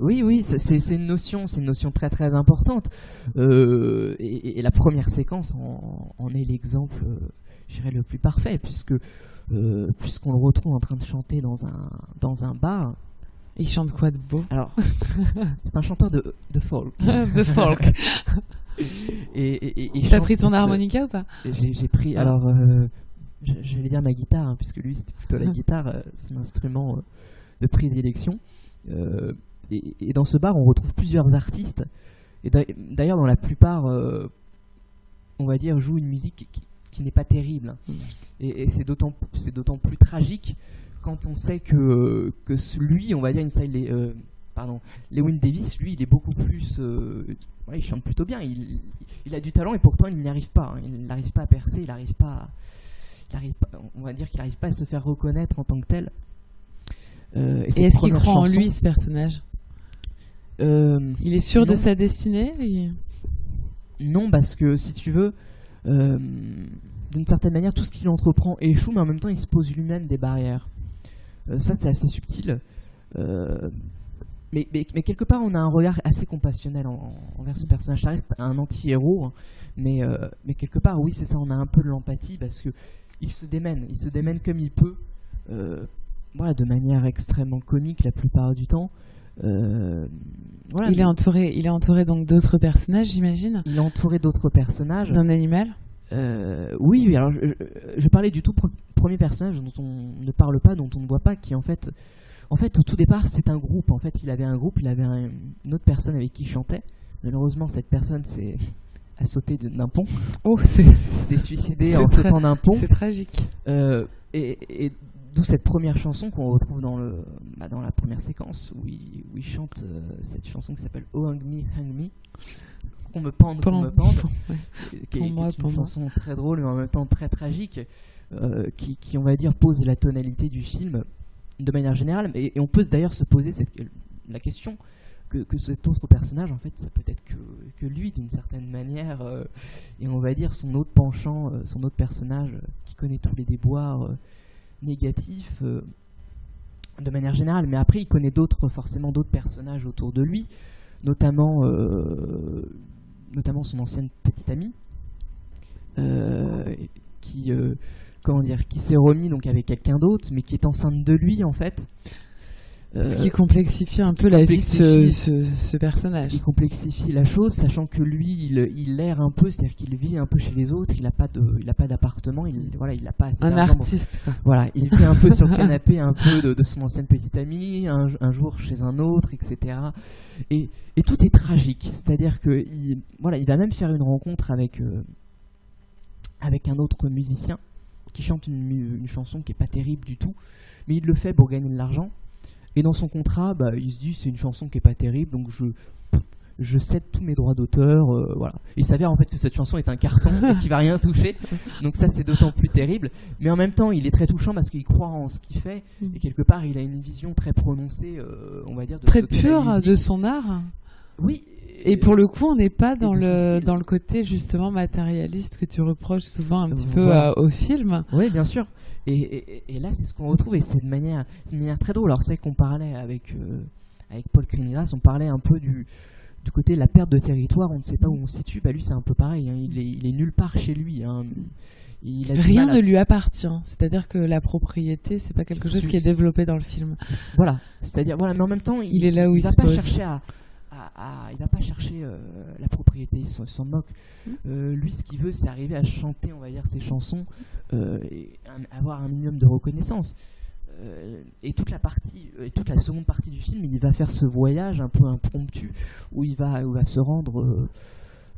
Speaker 2: Oui, oui, c'est une notion, c'est une notion très très importante. Euh, et, la première séquence en, est l'exemple, euh, je dirais, le plus parfait, puisque euh, puisqu'on le retrouve en train de chanter dans un dans un bar.
Speaker 1: Il chante quoi de beau
Speaker 2: Alors, <laughs> c'est un chanteur de, de folk. <laughs>
Speaker 1: de folk. <laughs>
Speaker 2: et,
Speaker 1: T'as pris ton harmonica ou pas
Speaker 2: J'ai pris, ah. alors, euh, j'allais dire ma guitare, hein, puisque lui c'était plutôt la guitare, euh, son instrument euh, de prédilection. Et, dans ce bar, on retrouve plusieurs artistes. Et d'ailleurs, dans la plupart, on va dire, joue une musique qui, n'est pas terrible. Mm. Et, c'est d'autant plus tragique quand on sait que, que lui, on va dire, une, pardon, Lewin Davis, lui, il est beaucoup plus. Euh, il chante plutôt bien. Il, il, a du talent et pourtant il n'y arrive pas. Hein. Il n'arrive pas à percer. Il n'arrive pas, il arrive pas. On va dire qu'il n'arrive pas à se faire reconnaître en tant que tel.
Speaker 1: Euh, et, est-ce qu'il croit en lui, ce personnage? Euh, Il est sûr de sa destinée
Speaker 2: Non, parce que si tu veux, d'une certaine manière, tout ce qu'il entreprend échoue, mais en même temps, il se pose lui-même des barrières. Ça, c'est assez subtil mais, mais, mais, quelque part, on a un regard assez compassionnel envers ce personnage. Ça reste un anti-héros, hein, mais, euh, mais quelque part, oui, c'est ça, on a un peu de l'empathie parce que il se démène, il se démène comme il peut, euh, voilà, de manière extrêmement comique la plupart du temps.
Speaker 1: Euh, voilà, il, est entouré, il est entouré donc d'autres personnages, j'imagine?
Speaker 2: Il est entouré d'autres personnages.
Speaker 1: D'un animal?
Speaker 2: Oui, alors je, je, parlais du tout premier personnage dont on ne parle pas, dont on ne voit pas, qui en fait en fait, au tout départ, c'est un groupe. En fait, il avait un groupe, il avait une autre personne avec qui il chantait. Malheureusement, cette personne s'est a sauté d'un pont.
Speaker 1: Oh, c'est <laughs>
Speaker 2: suicidé en sautant d'un pont.
Speaker 1: C'est tragique.
Speaker 2: Euh, et, d'où cette première chanson qu'on retrouve dans, le, bah, dans la première séquence où il, où il chante euh, cette chanson qui s'appelle Oh Hang Me, Hang Me. Qu'on me pende, qu'on me pende. <laughs> qui, est, une chanson très drôle mais en même temps très tragique. Euh, qui, qui, on va dire, pose la tonalité du film de manière générale. Et, on peut d'ailleurs se poser cette, la question que, cet autre personnage, en fait, ça peut être que, que lui, d'une certaine manière, euh, et on va dire son autre penchant, euh, son autre personnage euh, qui connaît tous les déboires négatifs de manière générale. Mais après, il connaît d'autres, forcément d'autres personnages autour de lui, notamment, notamment son ancienne petite amie, qui comment dire, qui s'est remis donc avec quelqu'un d'autre, mais qui est enceinte de lui en fait.
Speaker 1: Ce qui complexifie un peu la vie de ce, personnage. Ce
Speaker 2: qui complexifie la chose, sachant que lui, il, il l'air un peu, c'est-à-dire qu'il vit un peu chez les autres, il n'a pas de, il a pas d'appartement, il voilà, il a pas assez
Speaker 1: Un artiste.
Speaker 2: Voilà, il vit un peu sur le <laughs> canapé, un peu de, son ancienne petite amie, un, un, jour chez un autre, etc. Et, et tout est tragique, c'est-à-dire que il, voilà, il va même faire une rencontre avec euh, avec un autre musicien qui chante une, chanson qui est pas terrible du tout, mais il le fait pour gagner de l'argent. Et dans son contrat, bah, il se dit c'est une chanson qui est pas terrible, donc je je cède tous mes droits d'auteur, euh, voilà. Il s'avère en fait que cette chanson est un carton et qu'il va rien toucher, donc ça c'est d'autant plus terrible. Mais en même temps, il est très touchant parce qu'il croit en ce qu'il fait mm. et quelque part il a une vision très prononcée, euh, on va dire, de
Speaker 1: très pure de son art.
Speaker 2: Oui,
Speaker 1: et pour le coup, on n'est pas dans le, dans le côté justement matérialiste que tu reproches souvent un petit peu euh, au film.
Speaker 2: Oui, bien sûr. Et, et, là, c'est ce qu'on retrouve et c'est de manière, de manière très drôle. Alors, c'est qu'on parlait avec, euh, avec Paul Crinilas, on parlait un peu du, du côté de la perte de territoire, on ne sait pas où on se situe. Bah, lui, c'est un peu pareil. Hein. Il, est, il, est, nulle part chez lui. Hein.
Speaker 1: Rien ne lui appartient. C'est-à-dire que la propriété, c'est pas quelque chose qui est développé dans le film.
Speaker 2: Voilà. C'est-à-dire, voilà, mais en même temps,
Speaker 1: il, est là où il,
Speaker 2: il
Speaker 1: va
Speaker 2: pas chercher à il va pas chercher euh, la propriété, il s'en moque. Mmh. Euh, lui, ce qu'il veut, c'est arriver à chanter, on va dire, ses chansons euh, et avoir un minimum de reconnaissance. et toute la partie, et toute la seconde partie du film, il va faire ce voyage un peu impromptu où il va, où va se rendre.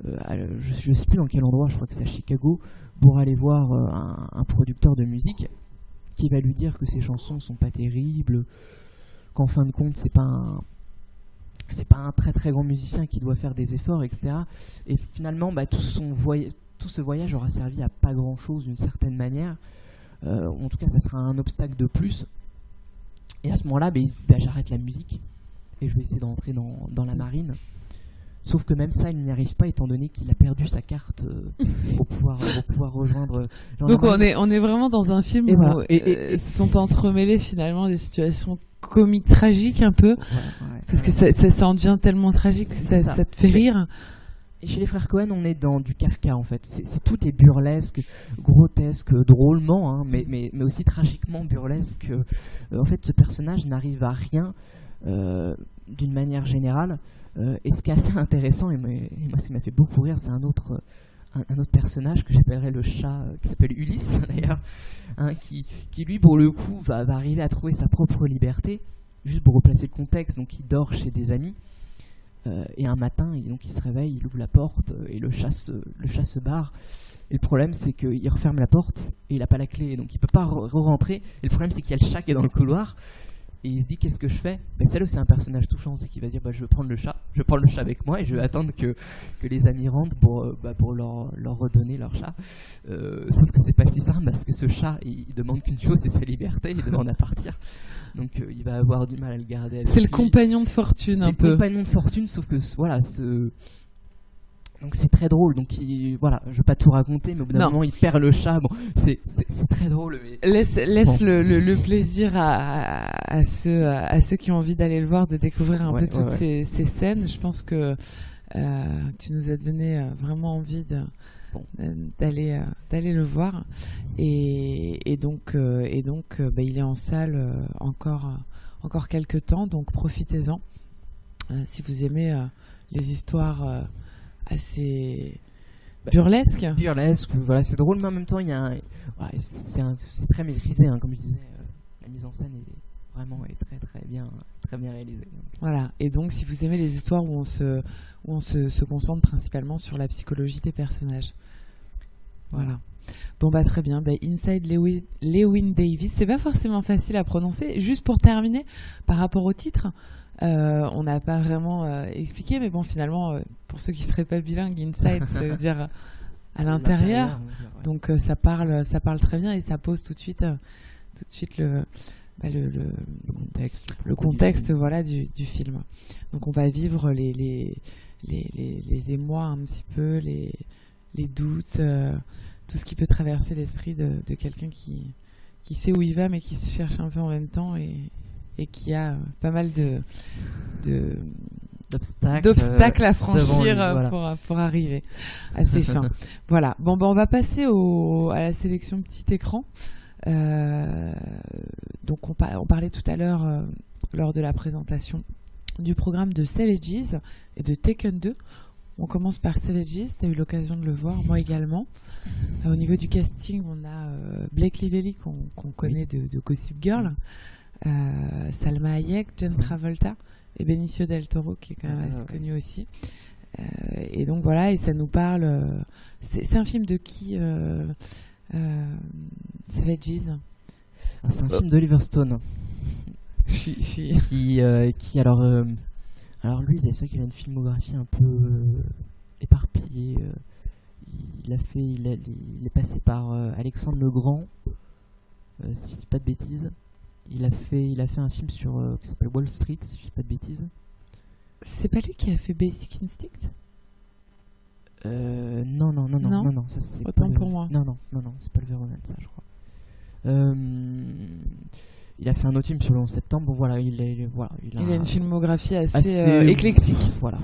Speaker 2: je ne sais plus dans quel endroit, je crois que c'est à Chicago, pour aller voir un, un, producteur de musique qui va lui dire que ses chansons sont pas terribles, qu'en fin de compte c'est pas un, c'est pas un très très grand musicien qui doit faire des efforts, etc. Et finalement, bah, tout, son tout ce voyage aura servi à pas grand chose d'une certaine manière. Euh, en tout cas, ça sera un obstacle de plus. Et à ce moment-là, bah, il se dit bah, j'arrête la musique et je vais essayer d'entrer dans, dans, la marine. Sauf que même ça, il n'y arrive pas étant donné qu'il a perdu sa carte euh, pour, pouvoir, pouvoir rejoindre.
Speaker 1: Donc on est, on est vraiment dans un film où et, euh, sont entremêlés finalement des situations comique tragique un peu. Parce que ça, ça, en devient tellement tragique que ça, te fait rire.
Speaker 2: Et chez les frères Cohen on est dans du Kafka en fait. C'est tout est burlesque grotesque drôlement hein, mais, mais, mais, aussi tragiquement burlesque. Euh, en fait ce personnage n'arrive à rien euh, d'une manière générale. Euh, et ce qui est assez intéressant et, moi ce qui m'a fait beaucoup rire c'est un autre un, autre personnage que j'appellerais le chat, euh, qui s'appelle Ulysse <laughs> d'ailleurs, hein, qui, qui, lui pour le coup va, va, arriver à trouver sa propre liberté, juste pour replacer le contexte, donc il dort chez des amis, euh, et un matin il, donc il se réveille, il ouvre la porte, euh, et le chat se, le chat barre, et le problème c'est qu'il referme la porte, et il n'a pas la clé, donc il peut pas re-rentrer, et le problème c'est qu'il y a le chat qui est dans le couloir, et il se dit qu'est-ce que je fais? Ben, Celle-là c'est un personnage touchant, c'est qu'il va dire bah, je vais prendre le chat, je vais prendre le chat avec moi et je vais attendre que, que les amis rentrent pour, euh, bah, pour leur, leur, redonner leur chat. Euh, sauf que c'est pas si simple parce que ce chat il, demande qu'une chose c'est sa liberté, il demande à partir. Donc euh, il va avoir du mal à le garder.
Speaker 1: C'est le compagnon de fortune un peu.
Speaker 2: C'est le compagnon de fortune, sauf que voilà, ce donc c'est très drôle. Donc il, voilà, je vais pas tout raconter, mais au bout d'un moment il perd le chat. Bon, c'est très drôle. Mais...
Speaker 1: Laisse, laisse
Speaker 2: Bon.
Speaker 1: le, le- le plaisir à, à, à ceux, à ceux qui ont envie d'aller le voir, de découvrir un
Speaker 2: Ouais,
Speaker 1: peu toutes
Speaker 2: ouais,
Speaker 1: Ces, ces scènes. Je pense que euh, tu nous as donné euh, vraiment envie de- euh, d'aller d'aller le voir. Et, et donc, et donc bah, il est en salle encore, encore quelques temps, donc profitez-en. Euh, si vous aimez euh, les histoires assez
Speaker 2: Bah,
Speaker 1: burlesques.
Speaker 2: burlesque, voilà, c'est drôle, mais en même temps, il y a un, c'est très maîtrisé, hein, comme je disais. euh, la mise en scène est vraiment est très très bien, très bien réalisée.
Speaker 1: Voilà. Et donc, si vous aimez les histoires où on se, où on se, se concentre principalement sur la psychologie des personnages. Voilà. Bon, bah, très bien. Bah, Inside Lewin, Lewin Davis, c'est pas forcément facile à prononcer. Juste pour terminer, par rapport au titre, euh, on n'a pas vraiment euh, expliqué, mais bon, finalement, euh, pour ceux qui seraient pas bilingues, Inside, ça veut <laughs> dire à l'intérieur.
Speaker 2: ouais.
Speaker 1: Donc ça parle, ça parle très bien et ça pose tout de suite, tout de suite le, bah, le, le-
Speaker 2: le contexte,
Speaker 1: le contexte voilà du, du film. Donc on va vivre les les, les, les, les émois un petit peu, les, les doutes, tout ce qui peut traverser l'esprit de, de quelqu'un qui, qui sait où il va mais qui se cherche un peu en même temps et, et qui a pas mal de, de
Speaker 2: d'obstacles,
Speaker 1: à franchir
Speaker 2: lui,
Speaker 1: euh,
Speaker 2: voilà.
Speaker 1: pour, pour arriver à ses fins. <laughs> Voilà. Bon, ben, on va passer au, à la sélection petit écran. Euh, donc, on, par- on parlait tout à l'heure, euh, lors de la présentation, du programme de Savages et de Taken 2. On commence par Savages, tu as eu l'occasion de le voir, moi également. Euh, au niveau du casting, on a Blake Lively, qu'on connaît de, de Gossip Girl, euh, Salma Hayek, John Travolta et Benicio del Toro, qui est quand même
Speaker 2: Ah,
Speaker 1: assez
Speaker 2: ouais.
Speaker 1: connu aussi. Euh, et donc voilà, et ça nous parle. euh, c'est un film de qui Savages
Speaker 2: Ah, c'est un film d'Oliver Stone qui, qui alors, alors lui, c'est vrai qu'il a une filmographie un peu éparpillée. il a fait, il, a- il est passé par euh, Alexandre le Grand, euh, si je dis pas de bêtises. Il a fait, il a fait un film sur euh, qui s'appelle Wall Street, si je dis pas de bêtises.
Speaker 1: C'est pas lui qui a fait Basic Instinct?
Speaker 2: Euh, non, non, non, non,
Speaker 1: Non
Speaker 2: non, non, ça c'est
Speaker 1: Autant
Speaker 2: pas
Speaker 1: pour moi.
Speaker 2: Non, non, non, non, c'est pas le Verhoeven, ça, je crois. Euh, il a fait un autre film sur le 11 septembre. Bon, voilà, il, est, voilà, il a,
Speaker 1: Il a une filmographie assez,
Speaker 2: assez,
Speaker 1: euh, éclectique.
Speaker 2: Voilà.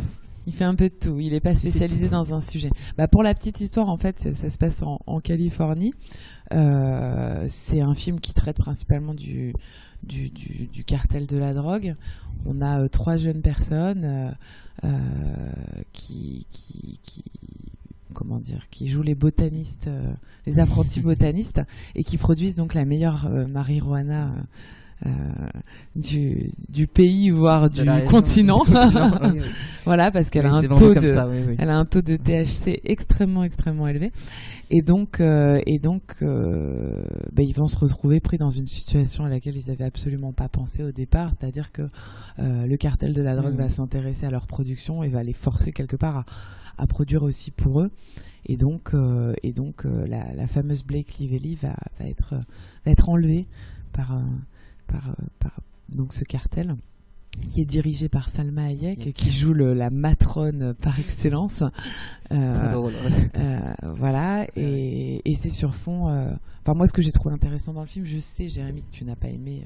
Speaker 1: Il fait un peu de tout. Il n'est pas spécialisé dans un sujet. Bah, pour la petite histoire, en fait, ça, ça se passe en, en Californie. Euh, c'est un film qui traite principalement du, du, du- du cartel de la drogue. On a euh, trois jeunes personnes euh, qui, qui, qui- comment dire, qui jouent les botanistes, les apprentis <laughs> botanistes, et qui produisent donc la meilleure marijuana euh, du, du pays, voire du continent. <laughs>
Speaker 2: Continent, oui, oui. <laughs>
Speaker 1: voilà, parce qu'elle
Speaker 2: Oui,
Speaker 1: a un taux de,
Speaker 2: ça,
Speaker 1: elle a un taux de THC extrêmement extrêmement élevé et donc euh, et donc euh, bah, ils vont se retrouver pris dans une situation à laquelle ils avaient absolument pas pensé au départ c'est-à-dire que le cartel de la drogue
Speaker 2: Mhm.
Speaker 1: va s'intéresser à leur production et va les forcer quelque part à, à produire aussi pour eux et donc et donc la, la fameuse Blake Lively va, va être va être enlevée par par, euh, par donc ce cartel qui est dirigé par Salma Hayek, qui joue le- la matrone par excellence. <laughs> Euh,
Speaker 2: Très drôle,
Speaker 1: euh, voilà, et, et c'est sur fond. euh, Enfin, moi, ce que j'ai trouvé intéressant dans le film, je sais, Jérémy, que tu n'as pas aimé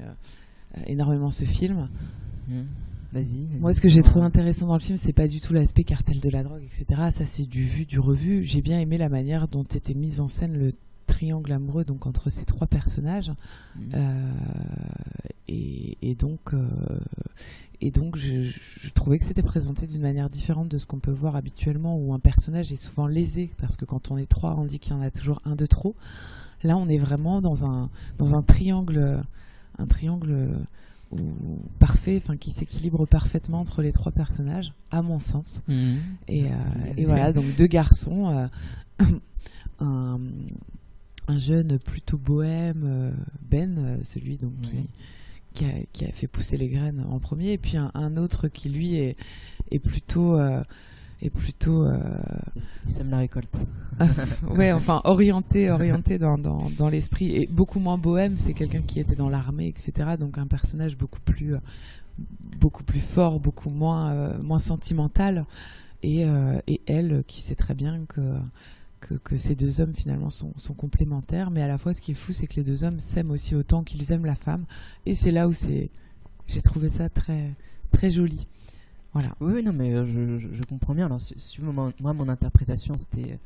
Speaker 1: énormément ce film.
Speaker 2: Hmm. Vas-y.
Speaker 1: Moi, ce que j'ai trouvé intéressant dans le film, c'est pas du tout l'aspect cartel de la drogue, etc. Ça, c'est du vu, du revu. J'ai bien aimé la manière dont était mise en scène le triangle amoureux donc entre ces trois personnages.
Speaker 2: Hmm.
Speaker 1: Euh, et, et donc, euh, et donc je, je trouvais que c'était présenté d'une manière différente de ce qu'on peut voir habituellement, où un personnage est souvent lésé, parce que quand on est trois, on dit qu'il y en a toujours un de trop. Là, on est vraiment dans un, dans un triangle, un triangle parfait, enfin qui s'équilibre parfaitement entre les trois personnages, à mon sens. Et, euh, et voilà, donc deux garçons, euh, <coughs> un, un jeune plutôt bohème, euh, Ben, euh, celui donc qui,
Speaker 2: Oui.
Speaker 1: qui, a, qui a fait pousser les graines en premier, et puis un, un autre qui lui est, est plutôt, euh, est plutôt, euh,
Speaker 2: Il sème la récolte. <laughs>
Speaker 1: ouais, enfin orienté, orienté dans, dans, dans l'esprit, et beaucoup moins bohème. C'est quelqu'un qui était dans l'armée, etc. Donc un personnage beaucoup plus, beaucoup plus fort, beaucoup moins, euh, moins sentimental. et, et elle qui sait très bien que, que, ces deux hommes finalement sont, complémentaires, mais à la fois ce qui est fou, c'est que les deux hommes s'aiment aussi autant qu'ils aiment la femme, et c'est là où c'est, j'ai trouvé ça très très joli. Voilà.
Speaker 2: Oui, non, mais euh, je, comprends bien. Alors, si- si moi, mon interprétation, c'était,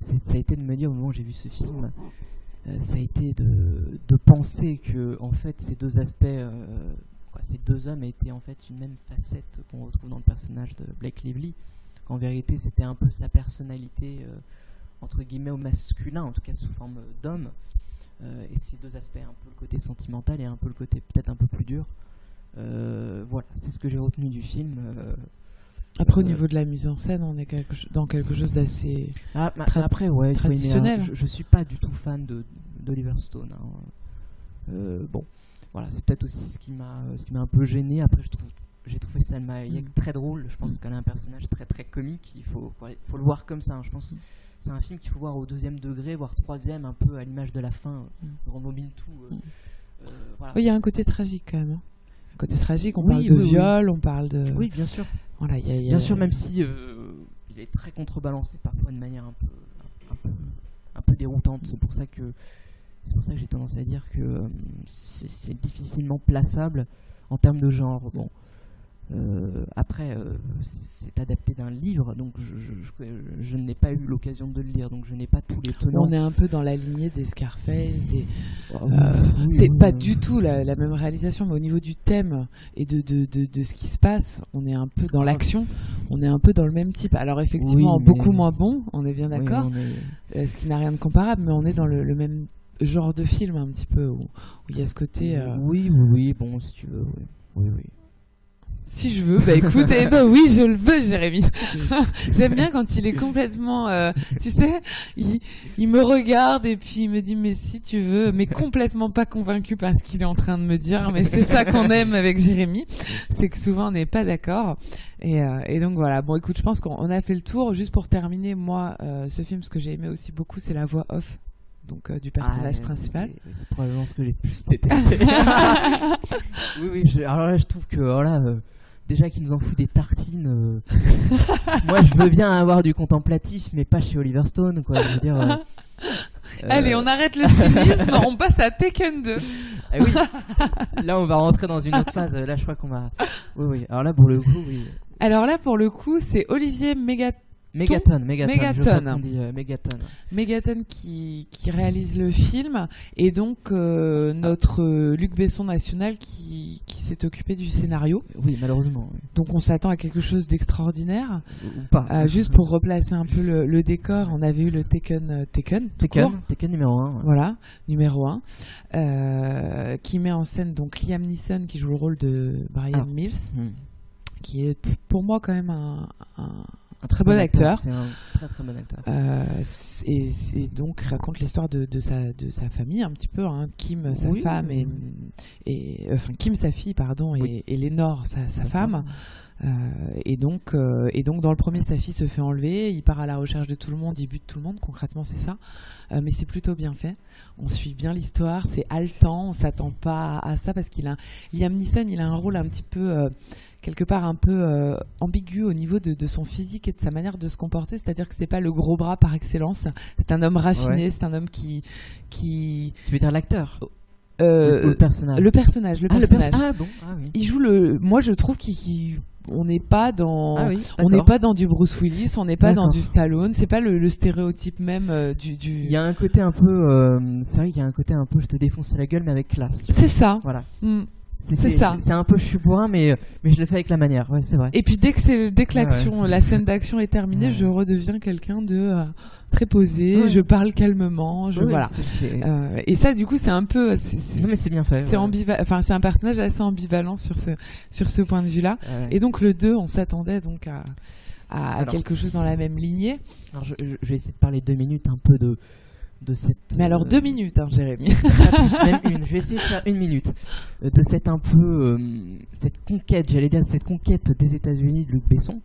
Speaker 2: c'est- ça a été de me dire au moment où j'ai vu ce film, euh, ça a été de, penser que, en fait, ces deux aspects, euh, ces deux hommes étaient en fait une même facette qu'on retrouve dans le personnage de Blake Lively. Qu'en vérité, c'était un peu sa personnalité, euh, entre guillemets, au masculin, en tout cas sous forme d'homme. Euh, et ces deux aspects, un peu le côté sentimental et un peu le côté peut-être un peu plus dur. Euh, voilà, c'est ce que j'ai retenu du film. euh,
Speaker 1: Après, au niveau de la mise en scène, on est quelque dans quelque chose d'assez.
Speaker 2: Ah,
Speaker 1: Tra-
Speaker 2: après, ouais,
Speaker 1: traditionnel.
Speaker 2: je, je suis pas du tout fan d'Oliver Stone. hein. Bon, voilà, c'est peut-être aussi ce qui m'a ce qui m'a un peu gêné. Après, je trouve j'ai trouvé Salma Hayek
Speaker 1: Mm.
Speaker 2: très drôle. Je pense qu'elle a un personnage très très comique. Il faut faut, faut le voir comme ça. hein. Je pense que c'est un film qu'il faut voir au deuxième degré, voire troisième, un peu à l'image de la fin.
Speaker 1: Mm.
Speaker 2: Euh, rembobine tout. euh,
Speaker 1: Mm.
Speaker 2: euh, voilà.
Speaker 1: Oui, il y a un côté tragique quand même. hein. Un côté tragique, on
Speaker 2: Oui,
Speaker 1: parle de
Speaker 2: oui,
Speaker 1: viol, on parle de.
Speaker 2: Oui, bien sûr.
Speaker 1: Voilà, il y a- il y a-
Speaker 2: Bien sûr, même si euh, il est très contrebalancé parfois de manière un peu, un peu, un peu déroutante. C'est pour ça que c'est pour ça que j'ai tendance à dire que c'est c'est difficilement plaçable en termes de genre. Bon, Euh, après, euh, c'est adapté d'un livre, donc je, je, je- je n'ai pas eu l'occasion de le lire, donc je n'ai pas tous les tenants.
Speaker 1: On est un peu dans la lignée des Scarface, des.
Speaker 2: Ah,
Speaker 1: Euh,
Speaker 2: oui,
Speaker 1: c'est
Speaker 2: oui,
Speaker 1: pas
Speaker 2: oui.
Speaker 1: du tout la, la même réalisation, mais au niveau du thème et de, de, de, de ce qui se passe, on est un peu dans l'action, on est un peu dans le même type. Alors effectivement, beaucoup moins bon, on est bien d'accord,
Speaker 2: est-
Speaker 1: ce qui n'a rien de comparable, mais on est dans le, le même genre de film un petit peu, où il y a ce côté...
Speaker 2: Oui, oui, oui, bon, si tu veux, oui. Oui, oui.
Speaker 1: Si je veux, bah écoute, eh ben oui, je le veux, Jérémy. <laughs> J'aime bien quand il est complètement, euh, tu sais, il, il me regarde et puis il me dit mais si tu veux, mais complètement pas convaincu par ce qu'il est en train de me dire. Mais c'est ça qu'on aime avec Jérémy, c'est que souvent on n'est pas d'accord. Et, euh, et donc voilà. Bon, écoute, je pense qu'on on a fait le tour. Juste pour terminer, moi, euh, ce film, ce que j'ai aimé aussi beaucoup, c'est la voix off. Donc euh, du personnage
Speaker 2: Ah,
Speaker 1: principal.
Speaker 2: C'est probablement ce que j'ai le plus <laughs> détesté. oui, oui, je- alors là, je trouve que voilà, euh, déjà qu'il nous en fout des tartines, euh, <laughs> moi je veux bien avoir du contemplatif, mais pas chez Oliver Stone, quoi. Je veux dire. <laughs>
Speaker 1: Allez, on arrête le cynisme, on passe à Taken 2.
Speaker 2: ah oui, là on va rentrer dans une autre phase. Là, je crois qu'on va. Oui, oui. Alors là, pour le coup, oui.
Speaker 1: Alors là, pour le coup, c'est Olivier Mégat
Speaker 2: Qu'on dit euh, Mégaton.
Speaker 1: Megaton qui, qui réalise le film et donc euh, notre euh, Luc Besson national qui, qui s'est occupé du scénario.
Speaker 2: Oui, malheureusement. oui.
Speaker 1: Donc on s'attend à quelque chose d'extraordinaire.
Speaker 2: Ou pas.
Speaker 1: Euh, juste pour replacer un peu le, le décor, on avait eu le Taken, Taken.
Speaker 2: Tekken, Tekken numéro 1.
Speaker 1: Voilà, numéro 1, qui met en scène donc Liam Neeson qui joue le rôle de Brian
Speaker 2: Alors.
Speaker 1: Mills,
Speaker 2: Hmm.
Speaker 1: qui est pour moi quand même un, un- un très bon acteur.
Speaker 2: C'est un très très bon acteur.
Speaker 1: Euh, et, et donc raconte l'histoire de, de sa, de sa famille un petit peu, hein. Kim sa
Speaker 2: Oui,
Speaker 1: femme
Speaker 2: oui,
Speaker 1: et, et enfin Kim sa fille pardon et,
Speaker 2: Oui.
Speaker 1: et Lénore sa, sa femme. Euh, et donc euh, et donc dans le premier sa fille se fait enlever, il part à la recherche de tout le monde, il bute tout le monde concrètement c'est ça. Mais c'est plutôt bien fait. On suit bien l'histoire, c'est haletant, on s'attend pas à ça parce qu'il a Liam Neeson il a un rôle un petit peu quelque part un peu euh, ambigu au niveau de, de son physique et de sa manière de se comporter, c'est-à-dire que c'est pas le gros bras par excellence, c'est un homme raffiné,
Speaker 2: Ouais.
Speaker 1: c'est un homme qui qui
Speaker 2: Tu veux dire l'acteur
Speaker 1: euh,
Speaker 2: le personnage
Speaker 1: le personnage, le
Speaker 2: Ah, le Ah bon Ah oui.
Speaker 1: Il joue le moi je trouve qu'il qu'il- on n'est pas dans
Speaker 2: Ah oui,
Speaker 1: on n'est pas dans du Bruce Willis, on n'est pas dans du Stallone, c'est pas le, le stéréotype même euh, du, du...
Speaker 2: Il y a un côté un peu. euh, c'est vrai qu'il y a un côté un peu je te défonce la gueule, mais avec classe.
Speaker 1: C'est ça.
Speaker 2: Voilà.
Speaker 1: Mm.
Speaker 2: C'est
Speaker 1: ça.
Speaker 2: C'est un peu je suis bourrin, mais, mais je le fais avec la manière. Ouais, c'est vrai.
Speaker 1: Et puis dès que dès que
Speaker 2: Ouais,
Speaker 1: l'action, la scène d'action est terminée,
Speaker 2: Ouais.
Speaker 1: je redeviens quelqu'un de euh, très posé,
Speaker 2: Ouais.
Speaker 1: je parle calmement, je voilà. Euh, et ça, du coup, c'est un peu, c'est
Speaker 2: Non, mais c'est bien fait.
Speaker 1: c'est enfin c'est un personnage assez ambivalent sur ce sur ce point de vue-là. Et donc le 2, on s'attendait donc à, à
Speaker 2: Alors.
Speaker 1: quelque chose dans la même lignée.
Speaker 2: Alors, je vais essayer de parler deux minutes un peu de, de cette.
Speaker 1: Mais alors
Speaker 2: euh,
Speaker 1: deux minutes, hein, Jérémy.
Speaker 2: plus, même <laughs> une. Je vais essayer de faire une minute euh, de cette un peu euh, cette conquête, j'allais dire cette conquête des États-Unis de Luc Besson,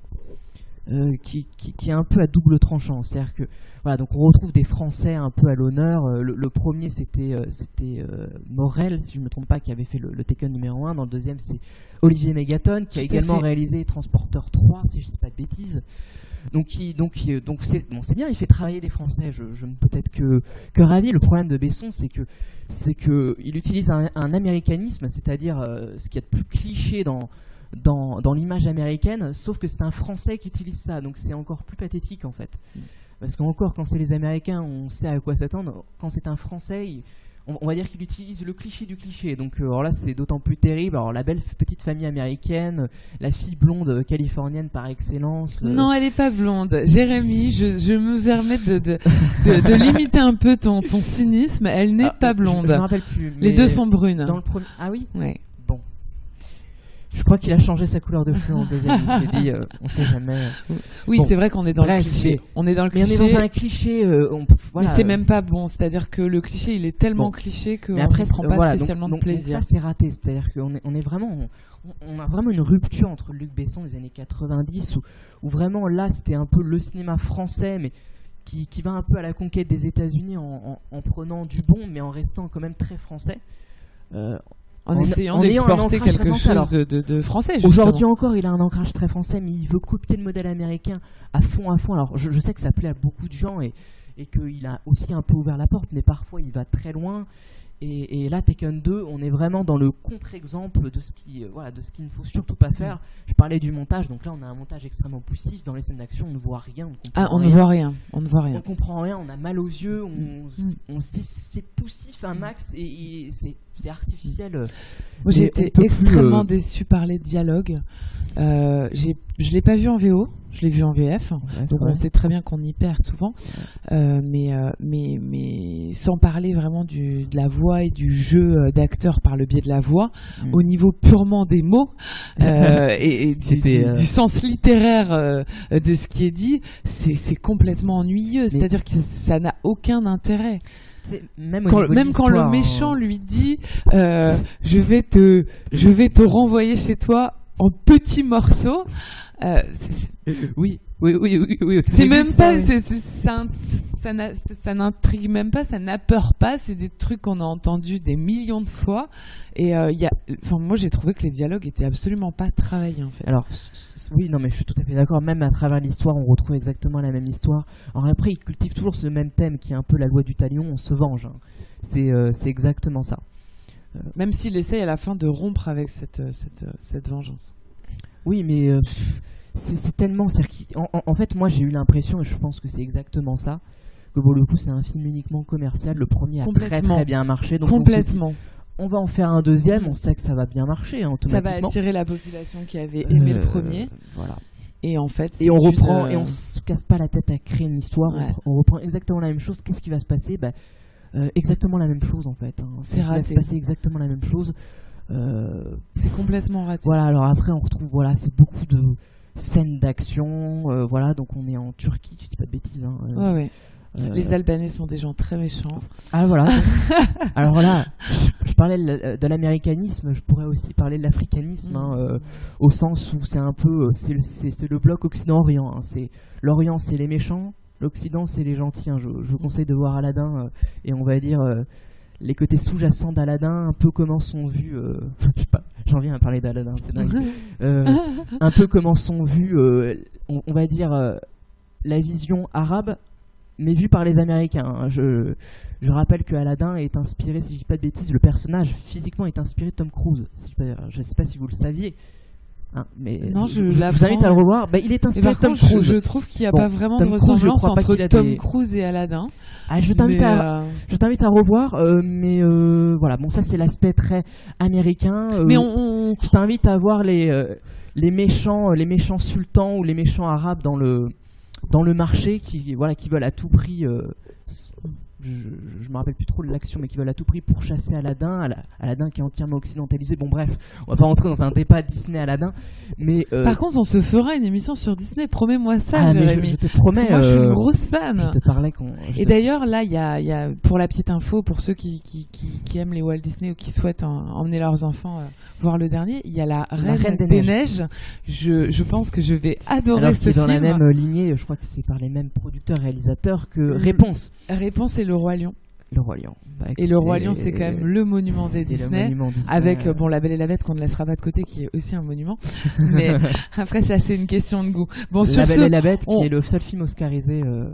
Speaker 2: euh, qui, qui, qui est un peu à double tranchant. C'est-à-dire que voilà, donc on retrouve des Français un peu à l'honneur. Le, le premier c'était euh, c'était euh, Morel, si je ne me trompe pas, qui avait fait le, le Taken numéro 1. Dans le deuxième c'est Olivier Mégaton, qui a également
Speaker 1: fait.
Speaker 2: réalisé Transporteur 3, si je ne dis pas de bêtises. Donc qui, donc, donc c'est bon, bien, il fait travailler des Français. Je, je ne peux être que que ravi. Le problème de Besson, c'est que c'est que il utilise un, américanisme, c'est-à-dire ce qui est de plus cliché dans dans, dans l'image américaine, sauf que c'est un Français qui utilise ça, donc c'est encore plus pathétique en fait. Mm. Parce qu'encore, quand c'est les Américains, on sait à quoi s'attendre. Quand c'est un Français, on, va dire qu'il utilise le cliché du cliché. Donc euh, alors là, c'est d'autant plus terrible. Alors la belle petite famille américaine, la fille blonde californienne par excellence.
Speaker 1: Euh. Non, elle n'est pas blonde. Jérémy, je, me permets de, de, <laughs> limiter un peu ton, ton cynisme. Elle n'est ah, pas blonde.
Speaker 2: Je, me rappelle plus.
Speaker 1: Les deux sont brunes.
Speaker 2: Dans le premier... Ah oui?
Speaker 1: Ouais.
Speaker 2: Je crois qu'il a changé sa couleur de cheveux en deuxième. Il s'est dit, <laughs> euh, on sait jamais.
Speaker 1: Oui, c'est vrai qu'on est dans le cliché. On est dans le
Speaker 2: mais
Speaker 1: cliché.
Speaker 2: on est dans un cliché. Euh,
Speaker 1: mais c'est même pas bon. C'est-à-dire que le cliché, il est tellement cliché qu'on ne prend pas spécialement de plaisir.
Speaker 2: ça, c'est raté. C'est-à-dire qu'on est, on est vraiment, on, a vraiment une rupture entre Luc Besson des années 90 où, où vraiment là, c'était un peu le cinéma français, mais qui, qui, va un peu à la conquête des États-Unis en, en, prenant du bon, mais en restant quand même très français.
Speaker 1: Euh, en, essayant d'exporter quelque chose de, de, français.
Speaker 2: Aujourd'hui encore, il a un ancrage très français, mais il veut copier le modèle américain à fond, à fond. Alors, je, je sais que ça plaît à beaucoup de gens et, et qu'il a aussi un peu ouvert la porte, mais parfois il va très loin et, là, Tekken 2, on est vraiment dans le contre-exemple de ce qui, euh, voilà, de ce qu'il ne faut surtout pas faire. Je parlais du montage, donc là, on a un montage extrêmement poussif. Dans les scènes d'action, on ne voit rien, on
Speaker 1: ah, on ne voit rien, on ne voit rien.
Speaker 2: On comprend rien, on a mal aux yeux, on, mm. on se dit c'est poussif un max et, c'est artificiel.
Speaker 1: Moi, j'ai été extrêmement euh, déçu par les dialogues. Euh, je l'ai pas vu en VO, je l'ai vu en VF, donc on sait très bien qu'on y perd souvent, euh, mais, euh, mais, mais sans parler vraiment du, de la voix et du jeu euh, d'acteur par le biais de la voix, mm. au niveau purement des mots <laughs> et, du, sens littéraire de ce qui est dit, c'est complètement ennuyeux, c'est-à-dire que ça n'a aucun intérêt.
Speaker 2: Même,
Speaker 1: quand, même quand le méchant lui dit je vais te je vais te renvoyer chez toi en petits morceaux. Euh,
Speaker 2: oui, oui, oui, oui, oui.
Speaker 1: C'est même pas, ça, n'intrigue même pas, ça n'appeure pas. C'est des trucs qu'on a entendus des millions de fois. Et euh, y a, enfin, moi j'ai trouvé que les dialogues étaient absolument pas travaillés en fait.
Speaker 2: Alors, oui, non, mais je suis tout à fait d'accord. Même à travers l'histoire, on retrouve exactement la même histoire. Alors après, ils cultivent toujours ce même thème qui est un peu la loi du talion. On se venge. Hein. C'est, euh, exactement ça.
Speaker 1: Même s'il essaye à la fin de rompre avec cette, cette, cette vengeance.
Speaker 2: Oui, mais euh, c'est tellement. En, en, fait, moi j'ai eu l'impression, et je pense que c'est exactement ça, que pour le coup c'est un film uniquement commercial. Le premier a très très bien marché. Donc
Speaker 1: Complètement.
Speaker 2: On, va en faire un deuxième, on sait que ça va bien marcher. Hein,
Speaker 1: ça va attirer la population qui avait aimé le euh, premier.
Speaker 2: Voilà.
Speaker 1: Et en fait,
Speaker 2: et on reprend et on se casse pas la tête à créer une histoire. On, reprend exactement la même chose. Qu'est-ce qui va se passer? Bah, euh, Exactement la même chose en fait. Hein.
Speaker 1: C'est
Speaker 2: va se passer? Exactement la même chose.
Speaker 1: Euh, c'est complètement raté.
Speaker 2: Voilà, alors après on retrouve, voilà, c'est beaucoup de scènes d'action, euh, voilà, donc on est en Turquie, tu dis pas de bêtises. Hein,
Speaker 1: euh, ouais, ouais. Les Albanais sont des gens très méchants.
Speaker 2: Ah voilà. <laughs> alors là, je, parlais de l'américanisme, je pourrais aussi parler de l'africanisme, hein, au sens où c'est un peu, c'est le, le, bloc Occident-Orient. Hein, c'est l'Orient, c'est les méchants, l'Occident, c'est les gentils. Hein. je, je, vous conseille de voir Aladdin et on va dire les côtés sous-jacents d'Aladin, un peu comment sont vus, euh, <laughs> je sais pas, j'en viens à parler d'Aladin, c'est dingue, <laughs> euh, un peu comment sont vus, euh, on, va dire, la vision arabe, mais vue par les Américains. Hein. Je, je rappelle que Aladdin est inspiré, si je dis pas de bêtises, le personnage physiquement est inspiré de Tom Cruise. je ne sais pas si vous le saviez. Hein, mais
Speaker 1: non, je,
Speaker 2: vous invite à le revoir. Bah, il est inspiré de Tom Cruise.
Speaker 1: Je, trouve qu'il n'y a pas vraiment de ressemblance entre Tom Cruise et Aladdin.
Speaker 2: Ah, je t'invite à, euh, je à revoir, euh, mais euh, voilà. Bon, ça c'est l'aspect très américain.
Speaker 1: mais on,
Speaker 2: je t'invite à voir les les méchants, les méchants sultans ou les méchants arabes dans le dans le marché qui voilà qui veulent à tout prix je, me rappelle plus trop de l'action, mais qui veulent à tout prix pour chasser Aladdin, Aladdin qui est entièrement occidentalisé. Bon, bref, on va pas rentrer dans un débat Disney Aladdin, mais
Speaker 1: euh, par contre, on se fera une émission sur Disney. Promets-moi ça, ah,
Speaker 2: Je, te promets.
Speaker 1: moi, je suis une euh, grosse fan.
Speaker 2: Je te parlais
Speaker 1: Et d'ailleurs, là, il y a, y a, pour la petite info, pour ceux qui, qui, qui, aiment les Walt Disney ou qui souhaitent emmener leurs enfants euh, voir le dernier, il y a la Reine, des, Neiges. Je, je, pense que je vais adorer
Speaker 2: Alors,
Speaker 1: ce film.
Speaker 2: dans la même lignée, je crois que c'est par les mêmes producteurs réalisateurs que mm. Réponse.
Speaker 1: Réponse et le Roi Lion.
Speaker 2: Le Roi Lion. Bah,
Speaker 1: Et le Roi Lion, c'est quand même le monument des
Speaker 2: le
Speaker 1: Disney.
Speaker 2: monument Disney.
Speaker 1: Avec euh, bon la Belle et la Bête qu'on ne laissera pas de côté, qui est aussi un monument. <laughs> Mais après, ça c'est une question de goût. Bon, sur
Speaker 2: La Belle
Speaker 1: ce,
Speaker 2: et la Bête,
Speaker 1: on-
Speaker 2: qui est le seul film oscarisé euh,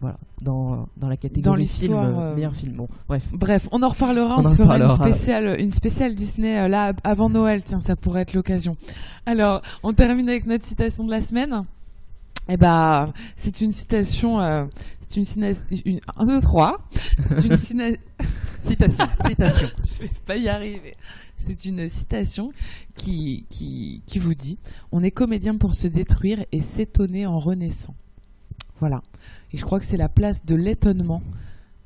Speaker 2: voilà, dans, dans la
Speaker 1: Dans
Speaker 2: catégorie film,
Speaker 1: l'histoire,
Speaker 2: euh,
Speaker 1: euh,
Speaker 2: meilleur film. Bon, bref.
Speaker 1: Bref, on en reparlera. On, se fera une spéciale, une spéciale Disney là avant Noël. Tiens, ça pourrait être l'occasion. Alors, on termine avec notre citation de la semaine. Eh ben, c'est une citation. C'est une citation. Une, un, deux, trois. C'est une <laughs>
Speaker 2: Citation, citation. <laughs>
Speaker 1: Je vais pas y arriver. C'est une citation qui, qui, qui vous dit On est comédien pour se détruire et s'étonner en renaissant. Voilà. Et je crois que c'est la place de l'étonnement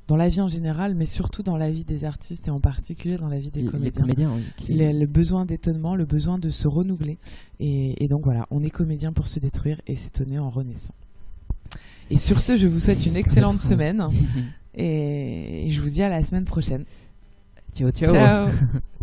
Speaker 1: dans la vie en général, mais surtout dans la vie des artistes et en particulier dans la vie des
Speaker 2: Les- les
Speaker 1: comédiens.
Speaker 2: comédiens, oui, qui-
Speaker 1: Le, le besoin d'étonnement, le besoin de se renouveler. Et, et donc voilà, on est comédien pour se détruire et s'étonner en renaissant. Et sur ce, je vous souhaite une excellente semaine <laughs> et je vous dis à la semaine prochaine.
Speaker 2: ciao, ciao.
Speaker 1: Ciao <laughs>